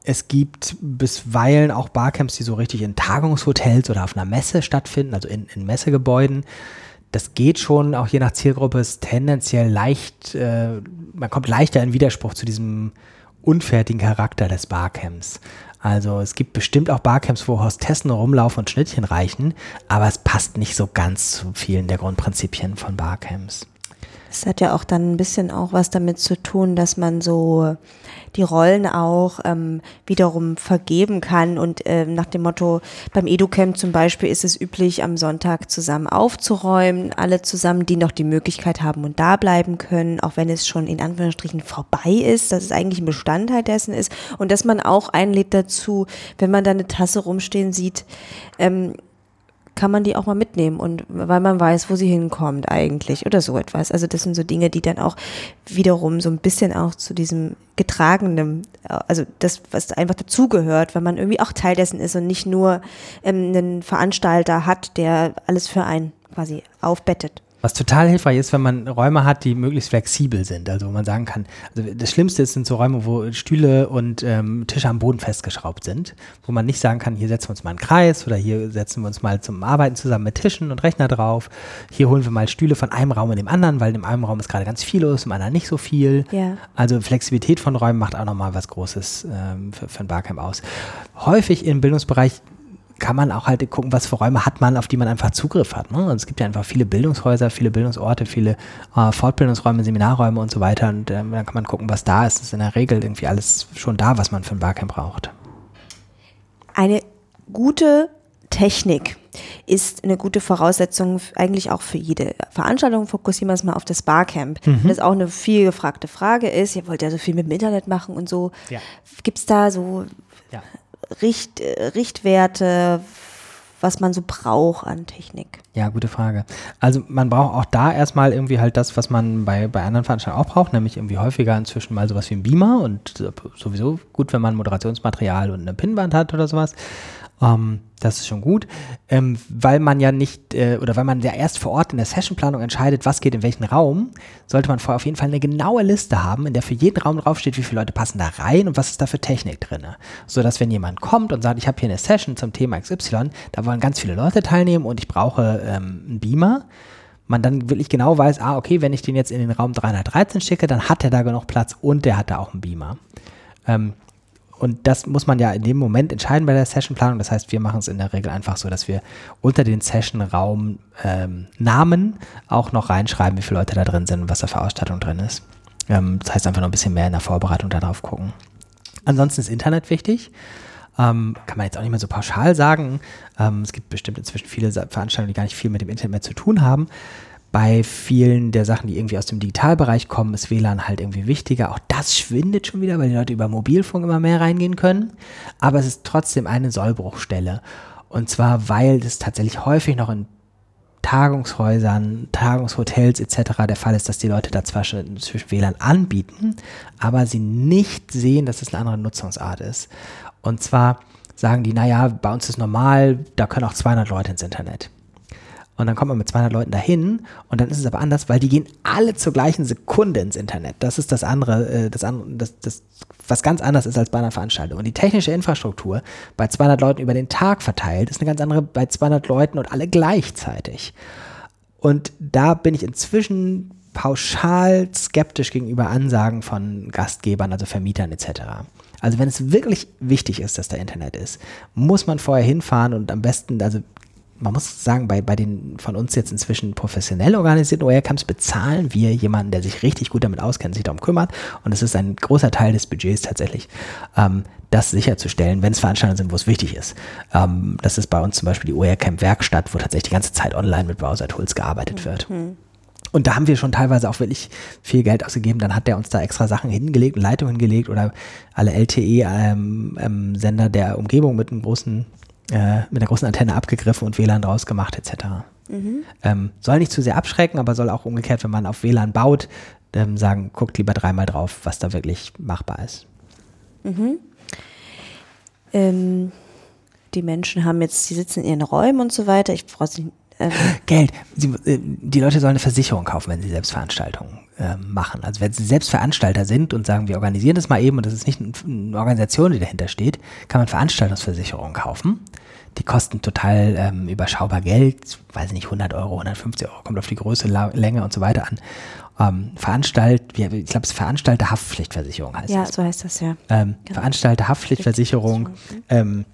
es gibt bisweilen auch Barcamps, die so richtig in Tagungshotels oder auf einer Messe stattfinden, also in, in Messegebäuden. Das geht schon, auch je nach Zielgruppe, ist tendenziell leicht, äh, man kommt leichter in Widerspruch zu diesem unfertigen Charakter des Barcamps. Also es gibt bestimmt auch Barcamps, wo Hostessen rumlaufen und Schnittchen reichen, aber es passt nicht so ganz zu vielen der Grundprinzipien von Barcamps. Es hat ja auch dann ein bisschen auch was damit zu tun, dass man so die Rollen auch ähm, wiederum vergeben kann und äh, nach dem Motto, beim EduCamp zum Beispiel ist es üblich, am Sonntag zusammen aufzuräumen, alle zusammen, die noch die Möglichkeit haben und da bleiben können, auch wenn es schon in Anführungsstrichen vorbei ist, dass es eigentlich ein Bestandteil dessen ist. Und dass man auch einlädt dazu, wenn man da eine Tasse rumstehen sieht, ähm, kann man die auch mal mitnehmen und weil man weiß, wo sie hinkommt eigentlich oder so etwas. Also das sind so Dinge, die dann auch wiederum so ein bisschen auch zu diesem getragenen, also das, was einfach dazugehört, weil man irgendwie auch Teil dessen ist und nicht nur ähm, einen Veranstalter hat, der alles für einen quasi aufbettet. Was total hilfreich ist, wenn man Räume hat, die möglichst flexibel sind. Also wo man sagen kann, also das Schlimmste sind so Räume, wo Stühle und ähm, Tische am Boden festgeschraubt sind, wo man nicht sagen kann, hier setzen wir uns mal einen Kreis oder hier setzen wir uns mal zum Arbeiten zusammen mit Tischen und Rechner drauf. Hier holen wir mal Stühle von einem Raum in dem anderen, weil in einem Raum ist gerade ganz viel los, im anderen nicht so viel. Ja. Also Flexibilität von Räumen macht auch nochmal was Großes ähm, für, für ein Barcamp aus. Häufig im Bildungsbereich kann man auch halt gucken, was für Räume hat man, auf die man einfach Zugriff hat. Ne? Also es gibt ja einfach viele Bildungshäuser, viele Bildungsorte, viele äh, Fortbildungsräume, Seminarräume und so weiter. Und äh, dann kann man gucken, was da ist. Das ist in der Regel irgendwie alles schon da, was man für ein Barcamp braucht. Eine gute Technik ist eine gute Voraussetzung eigentlich auch für jede Veranstaltung. Fokussieren wir uns mal auf das Barcamp. Mhm. Das auch eine viel gefragte Frage ist. Ihr wollt ja so viel mit dem Internet machen und so. Ja. Gibt es da so ja. Richt, Richtwerte, was man so braucht an Technik? Ja, gute Frage. Also man braucht auch da erstmal irgendwie halt das, was man bei, bei anderen Veranstaltungen auch braucht, nämlich irgendwie häufiger inzwischen mal sowas wie ein Beamer und sowieso gut, wenn man Moderationsmaterial und eine Pinnwand hat oder sowas. Ähm, das ist schon gut, ähm, weil man ja nicht äh, oder weil man ja erst vor Ort in der Sessionplanung entscheidet, was geht in welchen Raum, sollte man vorher auf jeden Fall eine genaue Liste haben, in der für jeden Raum draufsteht, wie viele Leute passen da rein und was ist da für Technik drin. So dass wenn jemand kommt und sagt, ich habe hier eine Session zum Thema XY, da wollen ganz viele Leute teilnehmen und ich brauche ähm, einen Beamer, man dann wirklich genau weiß, ah, okay, wenn ich den jetzt in den Raum 313 schicke, dann hat er da genug Platz und der hat da auch einen Beamer. Ähm, und das muss man ja in dem Moment entscheiden bei der Sessionplanung. Das heißt, wir machen es in der Regel einfach so, dass wir unter den Sessionraum ähm, auch noch reinschreiben, wie viele Leute da drin sind und was da für Ausstattung drin ist. Ähm, das heißt einfach noch ein bisschen mehr in der Vorbereitung darauf gucken. Ansonsten ist Internet wichtig. Ähm, kann man jetzt auch nicht mehr so pauschal sagen. Ähm, es gibt bestimmt inzwischen viele Veranstaltungen, die gar nicht viel mit dem Internet mehr zu tun haben. Bei vielen der Sachen, die irgendwie aus dem Digitalbereich kommen, ist WLAN halt irgendwie wichtiger. Auch das schwindet schon wieder, weil die Leute über Mobilfunk immer mehr reingehen können. Aber es ist trotzdem eine Sollbruchstelle. Und zwar, weil das tatsächlich häufig noch in Tagungshäusern, Tagungshotels etc. der Fall ist, dass die Leute da zwar schon zwischen WLAN anbieten, aber sie nicht sehen, dass es eine andere Nutzungsart ist. Und zwar sagen die, naja, bei uns ist normal, da können auch 200 Leute ins Internet. Und dann kommt man mit 200 Leuten dahin und dann ist es aber anders, weil die gehen alle zur gleichen Sekunde ins Internet. Das ist das andere, äh, das, das, das, was ganz anders ist als bei einer Veranstaltung. Und die technische Infrastruktur bei 200 Leuten über den Tag verteilt ist eine ganz andere bei 200 Leuten und alle gleichzeitig. Und da bin ich inzwischen pauschal skeptisch gegenüber Ansagen von Gastgebern, also Vermietern etc. Also wenn es wirklich wichtig ist, dass da Internet ist, muss man vorher hinfahren und am besten, also man muss sagen, bei, bei den von uns jetzt inzwischen professionell organisierten OER-Camps bezahlen wir jemanden, der sich richtig gut damit auskennt, sich darum kümmert. Und es ist ein großer Teil des Budgets tatsächlich, ähm, das sicherzustellen, wenn es Veranstaltungen sind, wo es wichtig ist. Ähm, das ist bei uns zum Beispiel die OER-Camp Werkstatt, wo tatsächlich die ganze Zeit online mit Browser-Tools gearbeitet wird. Mhm. Und da haben wir schon teilweise auch wirklich viel Geld ausgegeben. Dann hat der uns da extra Sachen hingelegt und Leitungen hingelegt oder alle LTE-Sender ähm, ähm, der Umgebung mit einem großen äh, mit einer großen Antenne abgegriffen und WLAN draus gemacht etc. Mhm. Ähm, soll nicht zu sehr abschrecken, aber soll auch umgekehrt, wenn man auf WLAN baut, ähm, sagen, guckt lieber dreimal drauf, was da wirklich machbar ist. Mhm. Ähm, die Menschen haben jetzt, die sitzen in ihren Räumen und so weiter. Ich brauche sie ähm (laughs) Geld. Sie, äh, die Leute sollen eine Versicherung kaufen, wenn sie Selbstveranstaltungen äh, machen. Also wenn sie Selbstveranstalter sind und sagen, wir organisieren das mal eben und das ist nicht eine Organisation, die dahinter steht, kann man Veranstaltungsversicherungen kaufen. Die kosten total ähm, überschaubar Geld, weiß ich nicht, 100 Euro, 150 Euro, kommt auf die Größe, Länge und so weiter an. Ähm, Veranstalt, ich glaube, es ist Veranstalter-Haftpflichtversicherung heißt Ja, das. so heißt das ja. Ähm, genau. Veranstalter-Haftpflichtversicherung ähm,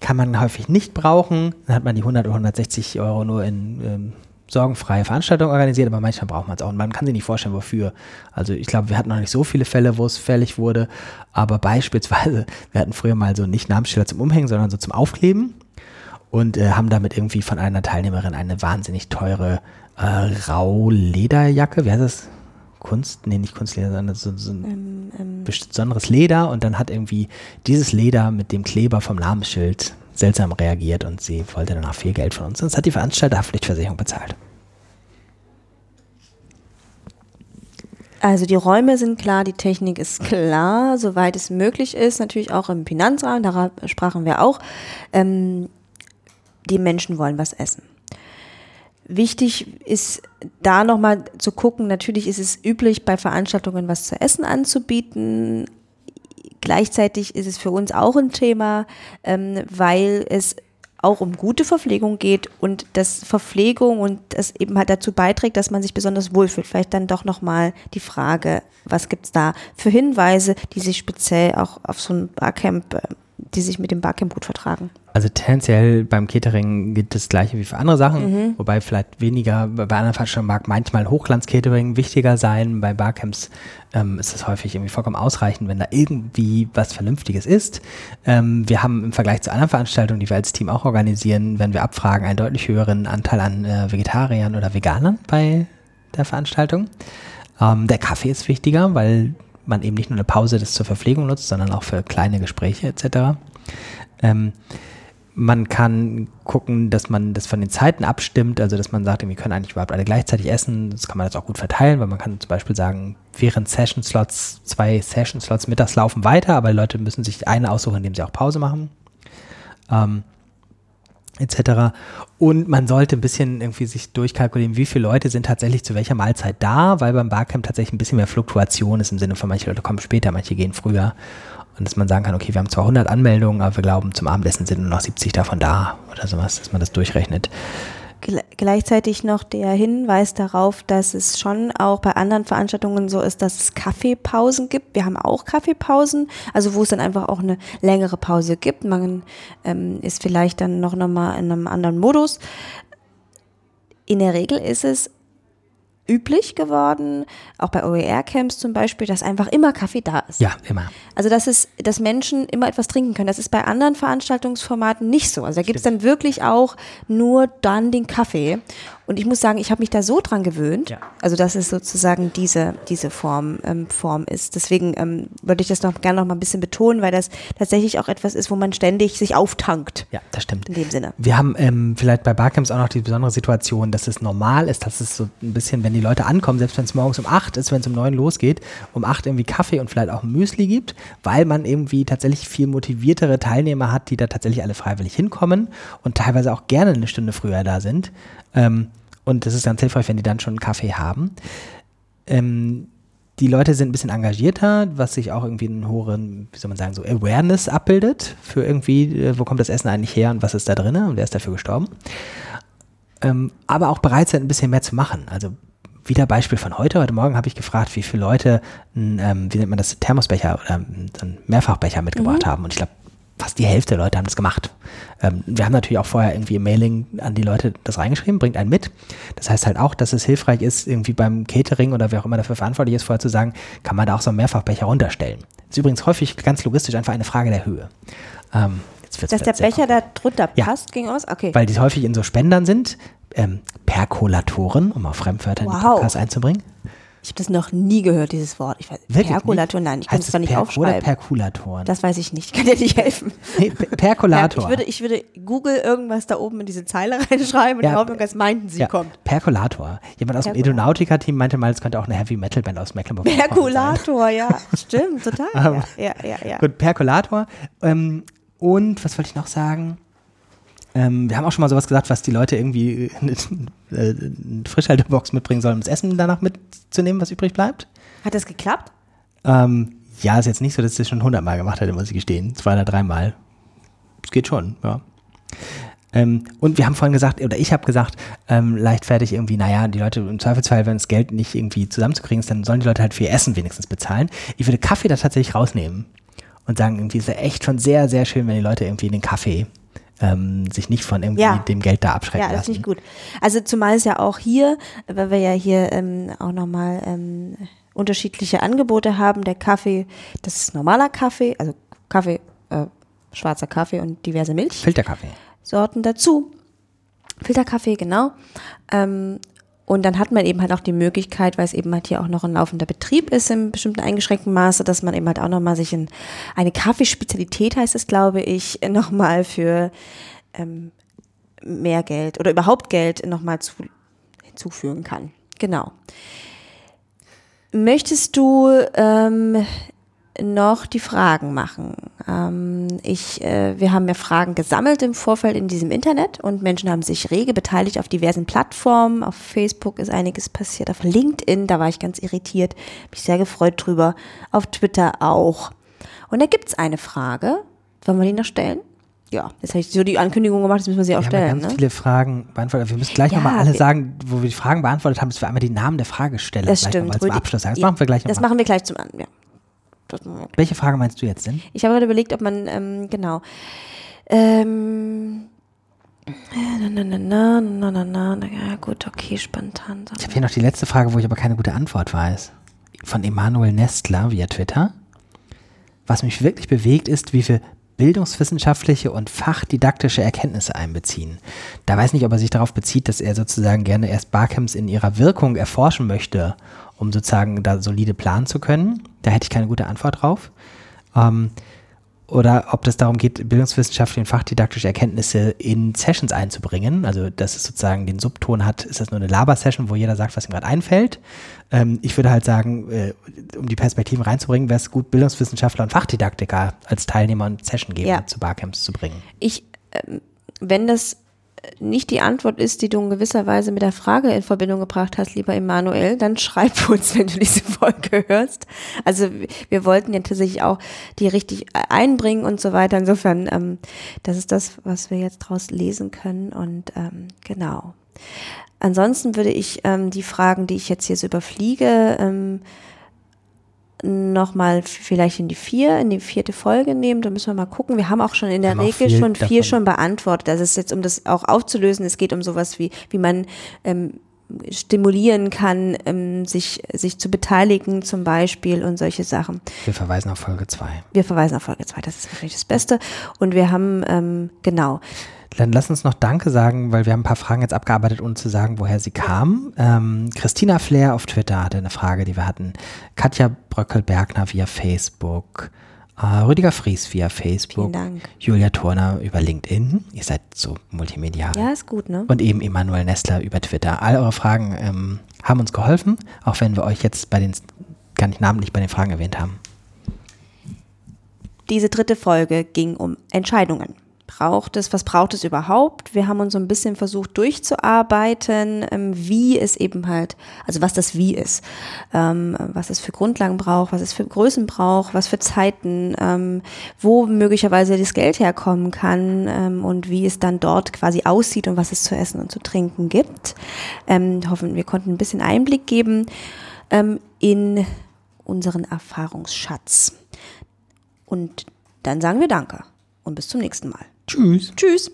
kann man häufig nicht brauchen. Dann hat man die 100 oder 160 Euro nur in ähm, sorgenfreie Veranstaltungen organisiert, aber manchmal braucht man es auch. Und man kann sich nicht vorstellen, wofür. Also ich glaube, wir hatten noch nicht so viele Fälle, wo es fällig wurde, aber beispielsweise, (laughs) wir hatten früher mal so nicht Namensschilder zum Umhängen, sondern so zum Aufkleben und äh, haben damit irgendwie von einer Teilnehmerin eine wahnsinnig teure äh, Raulederjacke, wie heißt das? Kunst, nee, nicht Kunstleder, sondern so, so ein ähm, ähm. besonderes Leder und dann hat irgendwie dieses Leder mit dem Kleber vom Namensschild seltsam reagiert und sie wollte danach viel Geld von uns. Sonst hat die Veranstalterhaftpflichtversicherung bezahlt. Also die Räume sind klar, die Technik ist klar, soweit es möglich ist, natürlich auch im Finanzrahmen, darüber sprachen wir auch. Ähm, die Menschen wollen was essen. Wichtig ist da nochmal zu gucken, natürlich ist es üblich, bei Veranstaltungen was zu essen anzubieten. Gleichzeitig ist es für uns auch ein Thema, ähm, weil es auch um gute Verpflegung geht und dass Verpflegung und das eben halt dazu beiträgt, dass man sich besonders wohlfühlt. Vielleicht dann doch nochmal die Frage, was gibt's da für Hinweise, die sich speziell auch auf so ein Barcamp äh, die sich mit dem Barcamp gut vertragen. Also tendenziell beim Catering gilt das gleiche wie für andere Sachen, wobei vielleicht weniger, bei anderen Veranstaltungen mag manchmal Hochglanz-Catering wichtiger sein. Bei Barcamps ähm, ist es häufig irgendwie vollkommen ausreichend, wenn da irgendwie was Vernünftiges ist. Ähm, wir haben im Vergleich zu anderen Veranstaltungen, die wir als Team auch organisieren, wenn wir abfragen, einen deutlich höheren Anteil an äh, Vegetariern oder Veganern bei der Veranstaltung. Ähm, der Kaffee ist wichtiger, weil man eben nicht nur eine Pause das zur Verpflegung nutzt, sondern auch für kleine Gespräche etc. Ähm, man kann gucken, dass man das von den Zeiten abstimmt, also dass man sagt, wir können eigentlich überhaupt alle gleichzeitig essen. Das kann man jetzt auch gut verteilen, weil man kann zum Beispiel sagen, während Session-Slots, zwei Session-Slots mittags laufen weiter, aber Leute müssen sich eine aussuchen, indem sie auch Pause machen. Ähm, etc. Und man sollte ein bisschen irgendwie sich durchkalkulieren, wie viele Leute sind tatsächlich zu welcher Mahlzeit da, weil beim Barcamp tatsächlich ein bisschen mehr Fluktuation ist im Sinne von manche Leute kommen später, manche gehen früher. Und dass man sagen kann, okay, wir haben zwar 100 Anmeldungen, aber wir glauben, zum Abendessen sind nur noch 70 davon da oder sowas, dass man das durchrechnet. Gle- Gleichzeitig noch der Hinweis darauf, dass es schon auch bei anderen Veranstaltungen so ist, dass es Kaffeepausen gibt. Wir haben auch Kaffeepausen, also wo es dann einfach auch eine längere Pause gibt. Man ähm, ist vielleicht dann noch, noch mal in einem anderen Modus. In der Regel ist es üblich geworden, auch bei OER-Camps zum Beispiel, dass einfach immer Kaffee da ist. Ja, immer. Also dass es, dass Menschen immer etwas trinken können. Das ist bei anderen Veranstaltungsformaten nicht so. Also da gibt es dann wirklich auch nur dann den Kaffee. Und ich muss sagen, ich habe mich da so dran gewöhnt, Ja. also dass es sozusagen diese, diese Form, ähm, Form ist. Deswegen ähm, würde ich das noch gerne noch mal ein bisschen betonen, weil das tatsächlich auch etwas ist, wo man ständig sich auftankt. Ja, das stimmt. In dem Sinne. Wir haben ähm, vielleicht bei Barcamps auch noch die besondere Situation, dass es normal ist, dass es so ein bisschen, wenn die Leute ankommen, selbst wenn es morgens um 8 ist, wenn es um 9 losgeht, um 8 irgendwie Kaffee und vielleicht auch Müsli gibt, weil man irgendwie tatsächlich viel motiviertere Teilnehmer hat, die da tatsächlich alle freiwillig hinkommen und teilweise auch gerne eine Stunde früher da sind. Ähm, und das ist ganz hilfreich, wenn die dann schon einen Kaffee haben. Ähm, die Leute sind ein bisschen engagierter, was sich auch irgendwie einen hohen, wie soll man sagen, so Awareness abbildet für irgendwie, äh, wo kommt das Essen eigentlich her und was ist da drin und wer ist dafür gestorben. Ähm, aber auch bereit sind, ein bisschen mehr zu machen. Also wieder Beispiel von heute. Heute Morgen habe ich gefragt, wie viele Leute, einen, ähm, wie nennt man das, Thermosbecher oder einen Mehrfachbecher mitgebracht haben. Und ich glaube, fast die Hälfte der Leute haben das gemacht. Ähm, wir haben natürlich auch vorher irgendwie im Mailing an die Leute das reingeschrieben, bringt einen mit. Das heißt halt auch, dass es hilfreich ist, irgendwie beim Catering oder wer auch immer dafür verantwortlich ist, vorher zu sagen, kann man da auch so einen Mehrfachbecher runterstellen. ist übrigens häufig ganz logistisch einfach eine Frage der Höhe. Ähm, jetzt wird's Dass der Becher da drunter Ja. passt, ging aus? Okay. weil die häufig in so Spendern sind, ähm, Perkolatoren, um auch Fremdwörter in die Wow. Podcasts einzubringen. Ich habe das noch nie gehört, dieses Wort. Ich weiß, Wirklich Perkulator, nicht? nein, ich kann es zwar nicht Per- Oder aufschreiben. Perkulatoren. Das weiß ich nicht. Ich (laughs) kann dir nicht helfen. nee, Per- Perkulator. Ja, ich, würde, ich würde Google irgendwas da oben in diese Zeile (laughs) reinschreiben und Ja, Hoffnung, dass meinten sie ja, kommt. Perkulator. Jemand aus dem Perkulator. Edonautica-Team meinte mal, es könnte auch eine Heavy-Metal-Band aus sein. Perkulator, ja, (laughs) stimmt, total. Ja, ja, ja. ja. Gut, Perkulator. Ähm, und was wollte ich noch sagen? Ähm, wir haben auch schon mal sowas gesagt, was die Leute irgendwie eine, äh, eine Frischhaltebox mitbringen sollen, um das Essen danach mitzunehmen, was übrig bleibt. Hat das geklappt? Ähm, ja, ist jetzt nicht so, dass ich das schon hundertmal gemacht hätte, muss ich gestehen. Zwei oder dreimal. Es geht schon, ja. Ähm, und wir haben vorhin gesagt, oder ich habe gesagt, ähm, leichtfertig irgendwie, naja, die Leute im Zweifelsfall, wenn das Geld nicht irgendwie zusammenzukriegen ist, dann sollen die Leute halt für ihr Essen wenigstens bezahlen. Ich würde Kaffee da tatsächlich rausnehmen und sagen, irgendwie ist ja echt schon sehr, sehr schön, wenn die Leute irgendwie den Kaffee ähm, sich nicht von irgendwie Ja. dem Geld da abschrecken Ja, das lassen. finde ich gut. Also zumal es ja auch hier, weil wir ja hier ähm, auch nochmal ähm, unterschiedliche Angebote haben. Der Kaffee, das ist normaler Kaffee, also Kaffee, äh, schwarzer Kaffee und diverse Milch. Filterkaffee. Sorten dazu. Filterkaffee, genau. Ähm, und dann hat man eben halt auch die Möglichkeit, weil es eben halt hier auch noch ein laufender Betrieb ist im bestimmten eingeschränkten Maße, dass man eben halt auch nochmal sich in eine Kaffeespezialität heißt es, glaube ich, (laughs) nochmal für ähm, mehr Geld oder überhaupt Geld nochmal zu, hinzufügen kann. Genau. Möchtest du ähm, noch die Fragen machen? Ähm, ich, äh, wir haben ja Fragen gesammelt im Vorfeld in diesem Internet und Menschen haben sich rege beteiligt auf diversen Plattformen. Auf Facebook ist einiges passiert, auf LinkedIn, da war ich ganz irritiert, mich sehr gefreut drüber, auf Twitter auch. Und da gibt's eine Frage. Wollen wir die noch stellen? Ja, jetzt habe ich so die Ankündigung gemacht, jetzt müssen wir sie auch Wir haben ja stellen. ganz Ne? viele Fragen beantwortet. Wir müssen gleich Ja, nochmal alle sagen, wo wir die Fragen beantwortet haben, dass wir einmal die Namen der Fragesteller Das gleich stimmt. nochmal zum. Abschluss sagen. Das machen wir gleich Das nochmal. machen wir gleich zum An. Ja. Welche Frage meinst du jetzt denn? ich habe gerade überlegt, ob man, ähm, genau. Ähm, na, na, na, na, na, na, na, na, ja, gut, okay, spontan. Ich habe hier noch die letzte Frage, wo ich aber keine gute Antwort weiß. Von Emanuel Nestler via Twitter. Was mich wirklich bewegt, ist, wie wir bildungswissenschaftliche und fachdidaktische Erkenntnisse einbeziehen. Da weiß nicht, ob er sich darauf bezieht, dass er sozusagen gerne erst Barcamps in ihrer Wirkung erforschen möchte, um sozusagen da solide planen zu können. Da hätte ich keine gute Antwort drauf. Ähm, oder ob das darum geht, bildungswissenschaftliche und fachdidaktische Erkenntnisse in Sessions einzubringen. Also, dass es sozusagen den Subton hat, ist das nur eine Laber-Session, wo jeder sagt, was ihm gerade einfällt. Ähm, ich würde halt sagen, äh, um die Perspektiven reinzubringen, wäre es gut, Bildungswissenschaftler und Fachdidaktiker als Teilnehmer und Sessiongeber Ja. zu Barcamps zu bringen. Ich, ähm, wenn das nicht die Antwort ist, die du in gewisser Weise mit der Frage in Verbindung gebracht hast, lieber Emanuel, dann (laughs) schreib uns, wenn du diese Folge hörst. Also wir wollten ja tatsächlich auch die richtig einbringen und so weiter. Insofern, ähm, das ist das, was wir jetzt draus lesen können und ähm, genau. Ansonsten würde ich ähm, die Fragen, die ich jetzt hier so überfliege, ähm, nochmal vielleicht in die vier, in die vierte Folge nehmen. Da müssen wir mal gucken. Wir haben auch schon in der Regel viel schon vier davon. schon beantwortet. Das ist jetzt, um das auch aufzulösen, es geht um sowas wie, wie man ähm, stimulieren kann, ähm, sich, sich zu beteiligen zum Beispiel und solche Sachen. Wir verweisen auf Folge 2. Wir verweisen auf Folge 2, das ist wahrscheinlich das Beste. Und wir haben, ähm, genau, Dann lass uns noch Danke sagen, weil wir haben ein paar Fragen jetzt abgearbeitet, ohne zu sagen, woher sie kamen. Ähm, Christina Flair auf Twitter hatte eine Frage, die wir hatten. Katja Bröckel-Bergner via Facebook. Äh, Rüdiger Fries via Facebook. Vielen Dank. Julia Turner über LinkedIn. Ihr seid so multimedial. ja, ist gut, ne? Und eben Emanuel Nestler über Twitter. All eure Fragen ähm, haben uns geholfen, auch wenn wir euch jetzt bei den, gar nicht namentlich bei den Fragen erwähnt haben. Diese dritte Folge ging um Entscheidungen. Braucht es, was braucht es überhaupt? Wir haben uns so ein bisschen versucht durchzuarbeiten, ähm, wie es eben halt, also was das Wie ist, ähm, was es für Grundlagen braucht, was es für Größen braucht, was für Zeiten, ähm, wo möglicherweise das Geld herkommen kann und wie es dann dort quasi aussieht und was es zu essen und zu trinken gibt. Hoffen, wir konnten ein bisschen Einblick geben in unseren Erfahrungsschatz. Und dann sagen wir Danke und bis zum nächsten Mal. Tschüss. Tschüss.